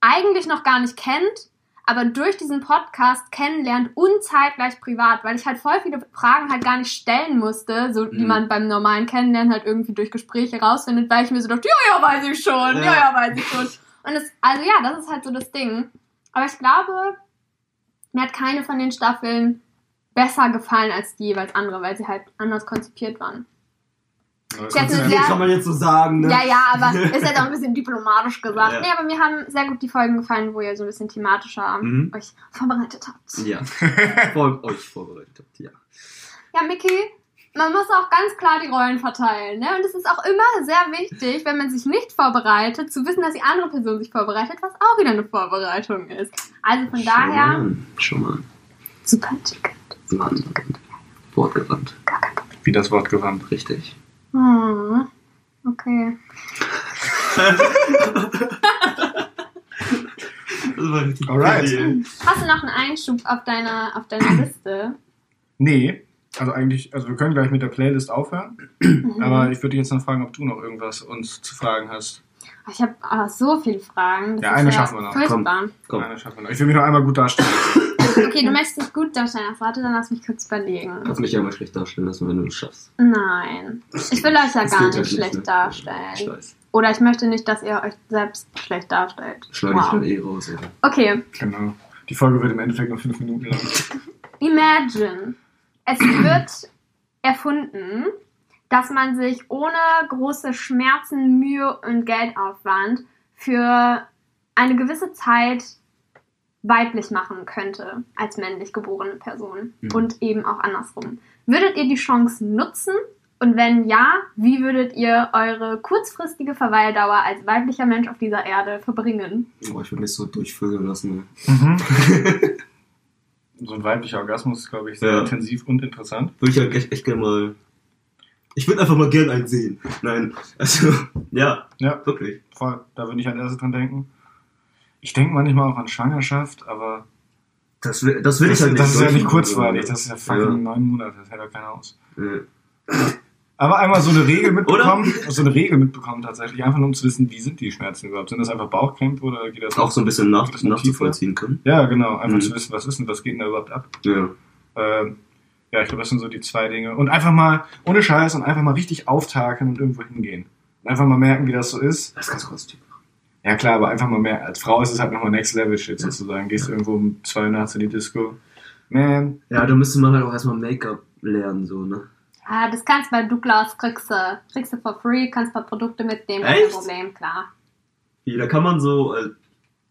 eigentlich noch gar nicht kennt, aber durch diesen Podcast kennenlernt und zeitgleich privat, weil ich halt voll viele Fragen halt gar nicht stellen musste, so die Mhm. man beim normalen Kennenlernen halt irgendwie durch Gespräche rausfindet, weil ich mir so dachte, ja, ja, weiß ich schon, ja, Ja. ja, weiß ich schon. Und es, also ja, das ist halt so das Ding. Aber ich glaube, mir hat keine von den Staffeln besser gefallen als die jeweils andere, weil sie halt anders konzipiert waren. Sehr- Kann man jetzt so sagen, ne? Ja, ja, aber <laughs> ist jetzt auch ein bisschen diplomatisch gesagt. Ja. Nee, aber mir haben sehr gut die Folgen gefallen, wo ihr so ein bisschen thematischer Mhm. euch vorbereitet habt. Ja. <laughs> Vor, euch vorbereitet habt, ja. Ja, Mickey, man muss auch ganz klar die Rollen verteilen. Ne? Und es ist auch immer sehr wichtig, wenn man sich nicht vorbereitet, zu wissen, dass die andere Person sich vorbereitet, was auch wieder eine Vorbereitung ist. Also von mal daher, an. Schau mal. super Chicken. Mann. Wortgewandt. Wie das Wort gewandt. Richtig. Hm. Okay. Das war richtig Alright. cool. Hast du noch einen Einschub auf deiner, auf deiner Liste? Nee, also eigentlich, also wir können gleich mit der Playlist aufhören. Mhm. Aber ich würde dich jetzt noch fragen, ob du noch irgendwas uns zu fragen hast. Ich habe aber so viele Fragen. Das Ja, eine schaffen wir noch. Komm. Nein, das schaffen wir noch. Ich will mich noch einmal gut darstellen. <laughs> Okay, du möchtest dich gut darstellen. Warte, dann lass mich kurz überlegen. Kannst mich ja mal schlecht darstellen lassen, wenn du es schaffst. Nein. Ich will euch ja Das gar geht nicht halt schlecht ne? Ich darstellen. weiß. Oder ich möchte nicht, dass ihr euch selbst schlecht darstellt. Schneide ich Wow. dann eh raus, oder? Okay, Genau. Die Folge wird im Endeffekt nur fünf Minuten lang. imagine. Es wird erfunden, dass man sich ohne große Schmerzen, Mühe und Geldaufwand für eine gewisse Zeit weiblich machen könnte als männlich geborene Person Mhm. und eben auch andersrum. Würdet ihr die Chance nutzen? Und wenn ja, wie würdet ihr eure kurzfristige Verweildauer als weiblicher Mensch auf dieser Erde verbringen? Boah, ich würde mich so durchvögeln lassen. Mhm. <laughs> so ein weiblicher Orgasmus ist, glaube ich, sehr Ja. intensiv und interessant. Würde ich halt echt, echt gerne mal. Ich würde einfach mal gern einen sehen. Nein, also, <laughs> ja, Ja, wirklich. voll. Da würde ich als erstes dran denken. Ich denke manchmal auch an Schwangerschaft, aber Das will, das will das, ich halt nicht. das ist ja nicht kurzweilig. Das ist ja fucking Ja. neun Monate. Das hält ja keiner aus. Äh, Aber einmal so eine Regel mitbekommen, so eine Regel mitbekommen tatsächlich, einfach nur um zu wissen, wie sind die Schmerzen überhaupt? Sind das einfach Bauchkrämpfe oder geht das Auch so ein bisschen nach, nachzuvollziehen können. Ja, genau, einfach Mhm. zu wissen, was ist denn, was geht denn da überhaupt ab? Ja. Ähm, ja, ich glaube, das sind so die zwei Dinge. Und einfach mal, ohne Scheiß, und einfach mal richtig auftakeln und irgendwo hingehen. Und einfach mal merken, wie das so ist. Das ist ganz kurz. Ja klar, aber einfach mal merken, als Frau ist es halt nochmal Next Level Shit sozusagen. Gehst irgendwo um zwei Uhr nachts in die Disco. Man, Ja, da müsste man halt auch erstmal Make-up lernen, so, ne? Ah, das kannst bei Douglas kriegst du, kriegst du for free, kannst ein paar Produkte mitnehmen, kein? Problem, klar. Wie, da kann man so, äh,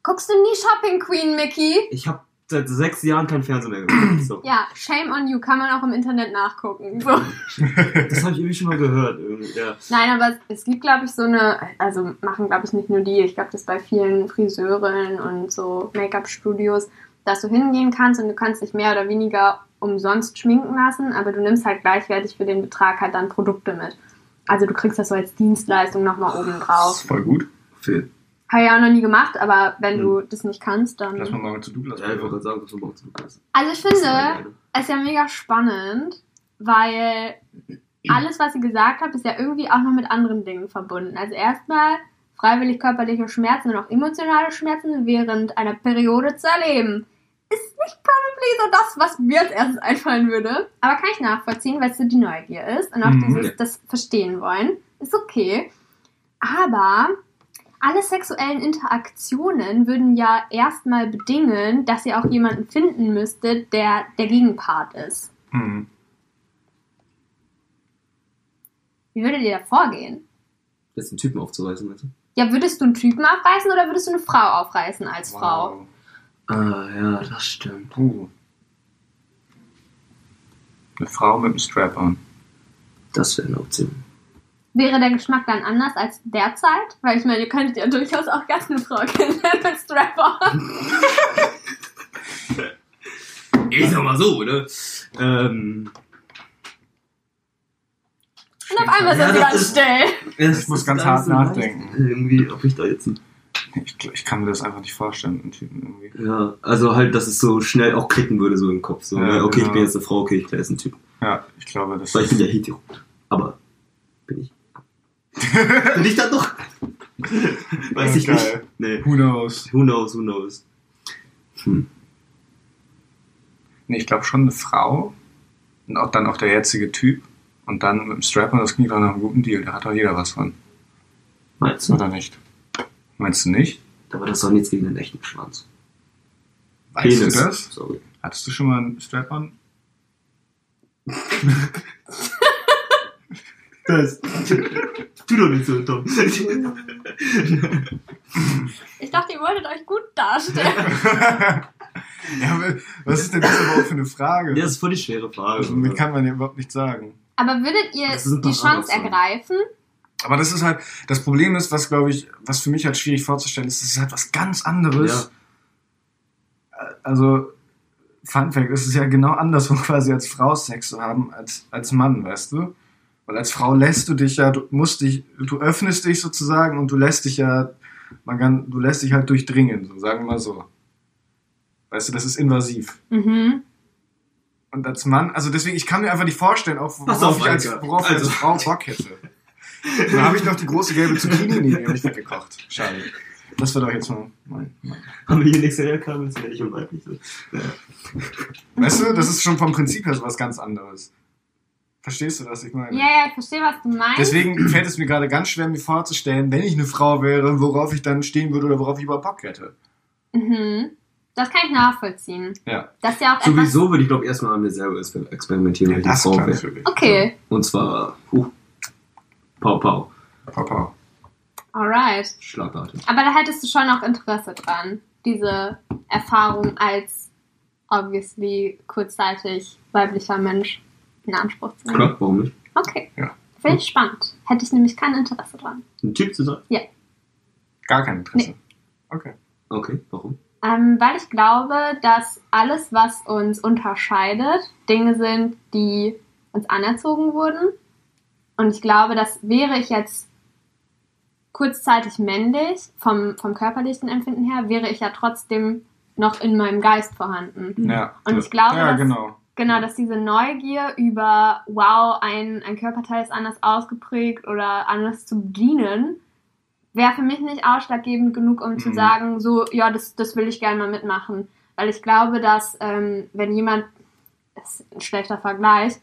Guckst du nie Shopping Queen, Mickey? ich habe seit sechs Jahren kein Fernsehen mehr geguckt. So. Ja, shame on you, kann man auch im Internet nachgucken. So. <laughs> Das habe ich irgendwie schon mal gehört. Ja. Nein, aber es, es gibt, glaube ich, so eine, also machen, glaube ich, nicht nur die, ich glaube, das bei vielen Friseuren und so Make-up-Studios, dass du hingehen kannst und du kannst dich mehr oder weniger umsonst schminken lassen, aber du nimmst halt gleichwertig für den Betrag halt dann Produkte mit. Also du kriegst das so als Dienstleistung nochmal oben das drauf. ist voll gut. Viel. Habe ich auch noch nie gemacht, aber wenn du das nicht kannst, dann... Lass mal mal zu Douglas. Ja, ich wollte gerade sagen, was du brauchst. du kannst. Also ich Das finde, es ist ja mega spannend, weil alles, was ihr gesagt habt, ist ja irgendwie auch noch mit anderen Dingen verbunden. Also erstmal freiwillig körperliche Schmerzen und auch emotionale Schmerzen während einer Periode zu erleben. Ist nicht probably so das, was mir als erstes einfallen würde. Aber kann ich nachvollziehen, weil es so die Neugier ist und auch Mhm. dieses, das Verstehen wollen. Ist okay. Aber alle sexuellen Interaktionen würden ja erstmal bedingen, dass ihr auch jemanden finden müsstet, der der Gegenpart ist. Mhm. Wie würdet ihr da vorgehen? Jetzt einen Typen aufzureißen, meinst du? Ja, würdest du einen Typen aufreißen oder würdest du eine Frau aufreißen als Frau? Ah, ja, das stimmt. Puh. Eine Frau mit einem Strap-on. Das wäre eine Option. Wäre der Geschmack dann anders als derzeit? Weil ich meine, ihr könntet ja durchaus auch ganz eine Frau kennenlernen <laughs> mit Strap-on. <laughs> Ich sag mal so, ne? Ähm, Und auf einmal sind Ja, sie ganz ist- still. ich muss ganz hart nachdenken. Irgendwie, ob ich da jetzt ein Ich, ich kann mir das einfach nicht vorstellen, einen Typen irgendwie. Ja, also halt, dass es so schnell auch klicken würde, so im Kopf. So, Ja, ne? Okay, genau. ich bin jetzt eine Frau, okay, ich ist ein Typ. Ja, ich glaube, das Weil ich bin ja hetero. Aber bin ich. <laughs> bin ich das doch? Weiß Ja, ich geil. nicht. Nee. Who knows? Who knows, who knows. Hm. Nee, ich glaube schon eine Frau. Und auch dann auch der jetzige Typ. Und dann mit dem Strap-on, das klingt doch nach einem guten Deal. Da hat doch jeder was von. Meinst du? Oder nicht? Meinst du nicht? Aber das soll nichts gegen den echten Schwanz. Weißt du das? Sorry. Hattest du schon mal einen Strap-on? <laughs> Das. Tu doch nicht so, Tom. Ich dachte, ihr wolltet euch gut darstellen. <laughs> ja, aber was ist denn das überhaupt für eine Frage? Ja, das ist voll die schwere Frage. Also, mir kann man ja überhaupt nicht sagen. Aber würdet ihr die Chance ergreifen? Aber das ist halt, das Problem ist, was glaube ich, was für mich halt schwierig vorzustellen ist, das ist halt was ganz anderes. Also, Fun Fact, es ist ja genau andersrum <laughs> quasi als Frau Sex zu haben als, als Mann, weißt du? Weil als Frau lässt du dich ja, du musst dich, du öffnest dich sozusagen und du lässt dich ja, man kann, du lässt dich halt durchdringen, so sagen wir mal so. Weißt du, das ist invasiv. Mhm. Und als Mann, also deswegen, ich kann mir einfach nicht vorstellen, auch worauf, auf, ich, als, worauf ich als Also. Frau Bock hätte. Dann habe ich noch die große gelbe Zucchini mir nicht weggekocht. Schade. Das wird doch jetzt mal mein, mein. Haben wir hier nichts herkam, ist männlich und weiblich. So. Ja. Weißt du, das ist schon vom Prinzip her so was ganz anderes. Verstehst du, was ich meine? Ja, ja, ich verstehe, was du meinst. Deswegen fällt es mir gerade ganz schwer, mir vorzustellen, wenn ich eine Frau wäre, worauf ich dann stehen würde oder worauf ich überhaupt Bock hätte. Mhm. Das kann ich nachvollziehen. Ja. Das ist ja auch. Sowieso würde ich glaube erstmal an mir selber exper- experimentieren, wenn ich eine Das Frau wäre. Okay, Und zwar, huh, Pau Pau, Papa. alright. schlagartig. Aber da hättest du schon noch Interesse dran, diese Erfahrung als obviously kurzzeitig weiblicher Mensch in Anspruch zu nehmen. Klar, warum nicht? Okay. Ja. Finde ich spannend. Hätte ich nämlich kein Interesse dran. Ein Typ zu sein? Gar kein Interesse. Okay. Okay, warum? Ähm, weil ich glaube, dass alles, was uns unterscheidet, Dinge sind, die uns anerzogen wurden. Und ich glaube, dass wäre ich jetzt kurzzeitig männlich, vom, vom körperlichen Empfinden her, wäre ich ja trotzdem noch in meinem Geist vorhanden. Ja. Und ich glaube, Ja, dass- genau. Genau, dass diese Neugier über, wow, ein, ein Körperteil ist anders ausgeprägt oder anders zu bedienen, wäre für mich nicht ausschlaggebend genug, um zu Mhm. sagen, so, ja, das, das will ich gerne mal mitmachen. Weil ich glaube, dass ähm, wenn jemand, das ist ein schlechter Vergleich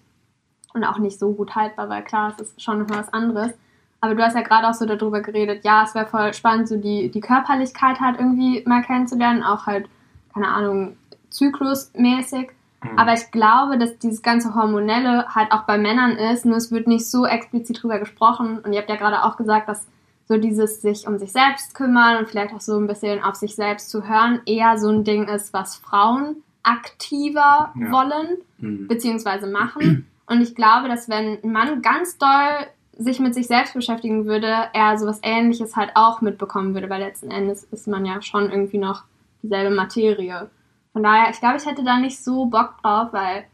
und auch nicht so gut haltbar, weil klar, es ist schon noch was anderes. Aber du hast ja gerade auch so darüber geredet, ja, es wäre voll spannend, so die, die Körperlichkeit halt irgendwie mal kennenzulernen, auch halt, keine Ahnung, zyklusmäßig. Mhm. Aber ich glaube, dass dieses ganze Hormonelle halt auch bei Männern ist, nur es wird nicht so explizit drüber gesprochen. Und ihr habt ja gerade auch gesagt, dass so dieses sich um sich selbst kümmern und vielleicht auch so ein bisschen auf sich selbst zu hören, eher so ein Ding ist, was Frauen aktiver Ja. wollen Mhm. beziehungsweise machen. Und ich glaube, dass wenn ein Mann ganz doll sich mit sich selbst beschäftigen würde, er sowas ähnliches halt auch mitbekommen würde, weil letzten Endes ist man ja schon irgendwie noch dieselbe Materie. Von daher, ich glaube, ich hätte da nicht so Bock drauf, weil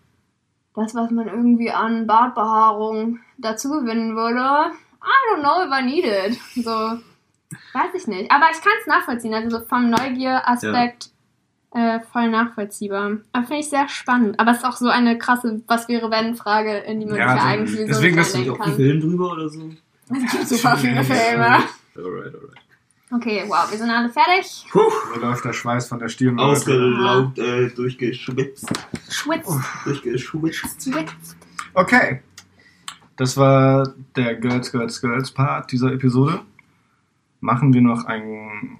das, was man irgendwie an Bartbehaarung dazu gewinnen würde, I don't know if I need it. So, weiß ich nicht. Aber ich kann es nachvollziehen. Also so vom Neugier-Aspekt äh, voll nachvollziehbar. Aber finde ich sehr spannend. Aber es ist auch so eine krasse Was wäre wenn Frage, in die man Ja, sich ja also eigentlich sowieso deswegen, nicht dass reindenken Auch ein kann. Film drüber oder so? <laughs> Es gibt super viele Filme. Alright, alright. Okay, wow, wir sind alle fertig. Puh, So läuft der Schweiß von der Stirn. Ausgelaugt, äh, durchgeschwitzt. Schwitzt, Durchgeschwitzt. schwitzt. Okay. Das war der Girls, Girls, Girls Part dieser Episode. Machen wir noch ein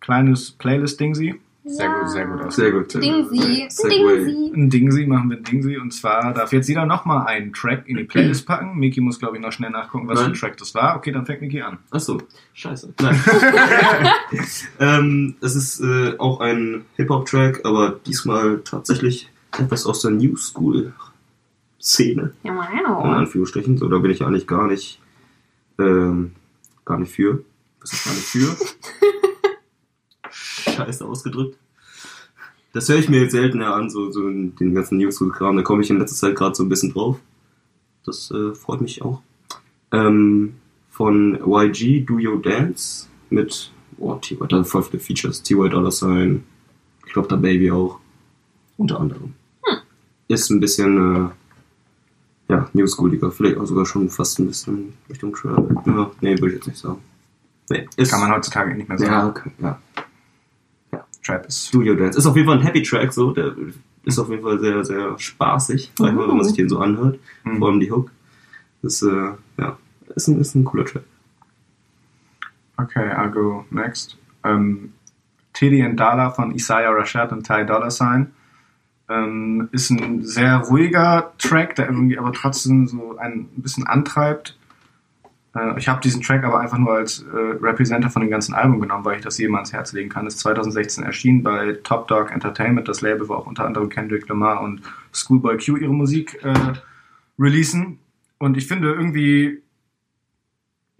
kleines Playlist-Dingsy. Sehr Ja. gut, sehr gut aus. Sehr gut. sehr gut. Dingsi. Dingsi. Ein Dingsy machen wir ein Dingsy. Und zwar darf jetzt jeder nochmal einen Track in die Playlist packen. Miki muss, glaube ich, noch schnell nachgucken, was für ein Nein. Track das war. Okay, dann fängt Miki an. Achso, scheiße. Nein. <laughs> <laughs> ähm, es ist äh, auch ein Hip-Hop-Track, aber diesmal tatsächlich etwas aus der New School-Szene. Ja, In wow. Anführungsstrichen. So, da bin ich eigentlich gar nicht, ähm, gar nicht für. Was ist gar nicht für? <laughs> Scheiße ausgedrückt. Das höre ich mir jetzt seltener an, so, so den ganzen New School-Kram. Da komme ich in letzter Zeit gerade so ein bisschen drauf. Das äh, freut mich auch. Ähm, von YG Do Your Dance mit, oh, T.Y. da voll viele Features. T.Y. Dollar Sign, ich glaube, da Baby auch. Unter anderem. Ist ein bisschen, äh, ja, New Schooliger. Vielleicht auch sogar schon fast ein bisschen Richtung Trap. Ja, nee, würde ich jetzt nicht sagen. Nee, ist, Kann man heutzutage nicht mehr sagen. ja, okay, ja. Trap ist. Studio Dance. Ist auf jeden Fall ein Happy Track, so. Der ist auf jeden Fall sehr, sehr spaßig, mal, wenn man sich den so anhört. Mhm. Vor allem die Hook. Das, äh, ja, ist ein, ist ein cooler Track. Okay, I'll go next. Ähm, Teddy and Dala von Isaiah Rashad und Ty Dolla Sign. Ähm, ist ein sehr ruhiger Track, der irgendwie aber trotzdem so ein bisschen antreibt. Äh, ich habe diesen Track aber einfach nur als äh, Representer von dem ganzen Album genommen, weil ich das jedem ans Herz legen kann. Ist 2016 erschienen bei Top Dog Entertainment, das Label, wo auch unter anderem Kendrick Lamar und Schoolboy Q ihre Musik äh, releasen. Und ich finde irgendwie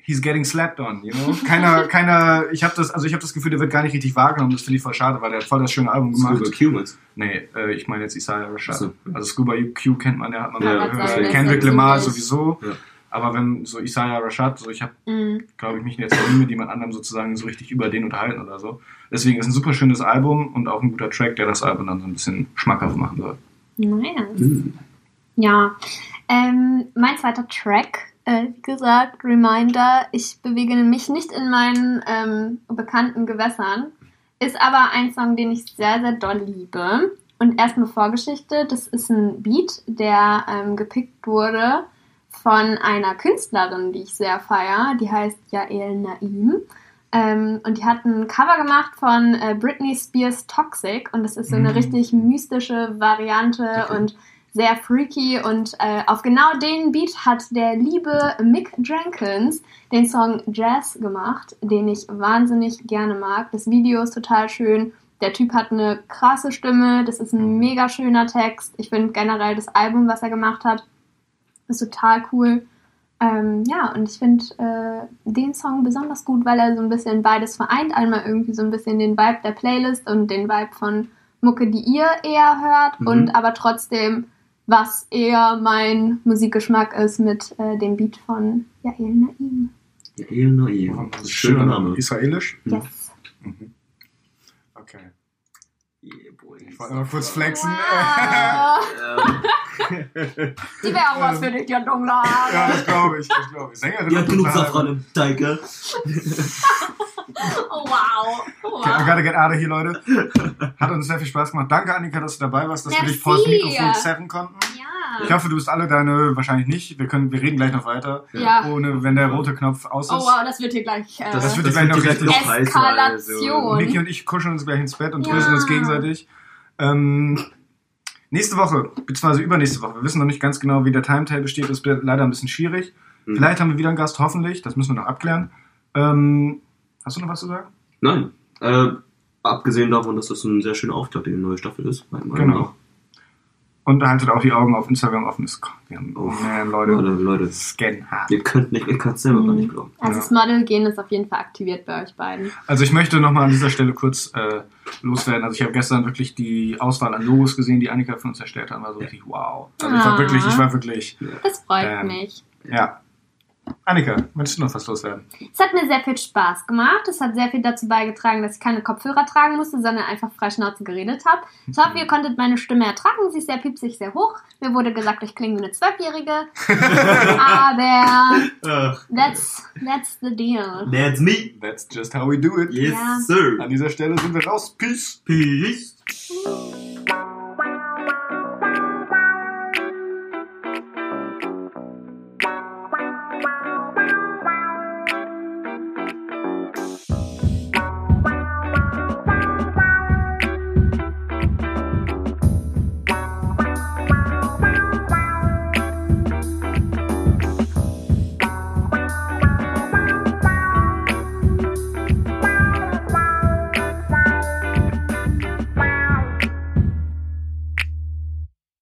he's getting slapped on, you know? <laughs> Keiner, keiner, ich habe das, also ich habe das Gefühl, der wird gar nicht richtig wahrgenommen. Das finde ich voll schade, weil der hat voll das schöne Album gemacht. Scuba Q meinst Nee, äh, ich meine jetzt Isaiah Rashad. So. Also Scuba Q kennt man, der hat man Ja, mal gehört. Kendrick Lamar sowieso. Ja. Aber wenn so Isaiah Rashad, so ich habe, Mhm. glaube ich, mich jetzt noch nie mit jemand anderem sozusagen so richtig über den unterhalten oder so. Deswegen ist ein super schönes Album und auch ein guter Track, der das Album dann so ein bisschen schmackhaft machen soll. Nice. Mhm. Ja, ähm, mein zweiter Track, äh, wie gesagt, Reminder, ich bewege mich nicht in meinen ähm, bekannten Gewässern, ist aber ein Song, den ich sehr, sehr doll liebe. Und erstmal Vorgeschichte, das ist ein Beat, der ähm, gepickt wurde von einer Künstlerin, die ich sehr feier, die heißt Jael Naim. Ähm, und die hat ein Cover gemacht von äh, Britney Spears Toxic und das ist so eine Mhm. richtig mystische Variante Okay. und sehr freaky und äh, auf genau den Beat hat der liebe Mick Jenkins den Song Jazz gemacht, den ich wahnsinnig gerne mag. Das Video ist total schön. Der Typ hat eine krasse Stimme, das ist ein mega schöner Text. Ich finde generell das Album, was er gemacht hat, ist total cool. Ähm, ja, und ich finde äh, den Song besonders gut, weil er so ein bisschen beides vereint. Einmal irgendwie so ein bisschen den Vibe der Playlist und den Vibe von Mucke, die ihr eher hört Mhm. und aber trotzdem, was eher mein Musikgeschmack ist mit äh, dem Beat von Jael Naim. Ja, El Naiv. Schöner Name. Israelisch? Yes. Mhm. Ich nur kurz flexen. Wow. Ähm, Die wäre auch was für dich, die hat dunkle ja, Haare. das glaube ich, das glaube ich. Sängerin. ihr habt genug Safran im Teig, gell? Oh, wow. Okay, I wow. gotta get out of here, Leute. Hat uns sehr viel Spaß gemacht. Danke, Annika, dass du dabei warst, dass wir dich vor das Merci. Mikrofon seven konnten. Ich Ja. hoffe, du bist alle deine, wahrscheinlich nicht. Wir können, wir reden gleich noch weiter. Ja. Ohne, wenn der rote Knopf aus ist. Oh, wow, das wird hier gleich. Äh, Das wird gleich noch richtig- Eskalation. Niki und ich kuscheln uns gleich ins Bett und Ja. trösten uns gegenseitig. Ähm, nächste Woche, beziehungsweise übernächste Woche. Wir wissen noch nicht ganz genau, wie der Timetable steht. Das wird leider ein bisschen schwierig. Mhm. Vielleicht haben wir wieder einen Gast, hoffentlich. Das müssen wir noch abklären. Ähm, hast du noch was zu sagen? Nein. Äh, abgesehen davon, dass das ein sehr schöner Auftakt in die neue Staffel ist. Genau. nach. Und haltet auch die Augen auf Instagram offen. Es- Wir haben, Oh, man, Leute, Leute, Leute, Scan hart. ihr könnt nicht, ihr könnt selber gar nicht glauben. Also Ja. das Model-Gen ist auf jeden Fall aktiviert bei euch beiden. Also ich möchte nochmal an dieser Stelle kurz äh, loswerden. Also ich habe gestern wirklich die Auswahl an Logos gesehen, die Annika für uns erstellt hat. War so richtig wow. Also ich war Ah. wirklich, ich war wirklich, Das freut Ähm, mich. ja. Annika, möchtest du noch was loswerden? Es hat mir sehr viel Spaß gemacht. Es hat sehr viel dazu beigetragen, dass ich keine Kopfhörer tragen musste, sondern einfach frei Schnauze geredet habe. Ich hoffe, ihr konntet meine Stimme ertragen. Sie ist sehr piepsig, sehr hoch. Mir wurde gesagt, ich klinge wie eine Zwölfjährige. <laughs> Aber Ach, that's, that's the deal. that's me. That's just how we do it. Yes, Ja. sir. An dieser Stelle sind wir raus. Peace. Peace.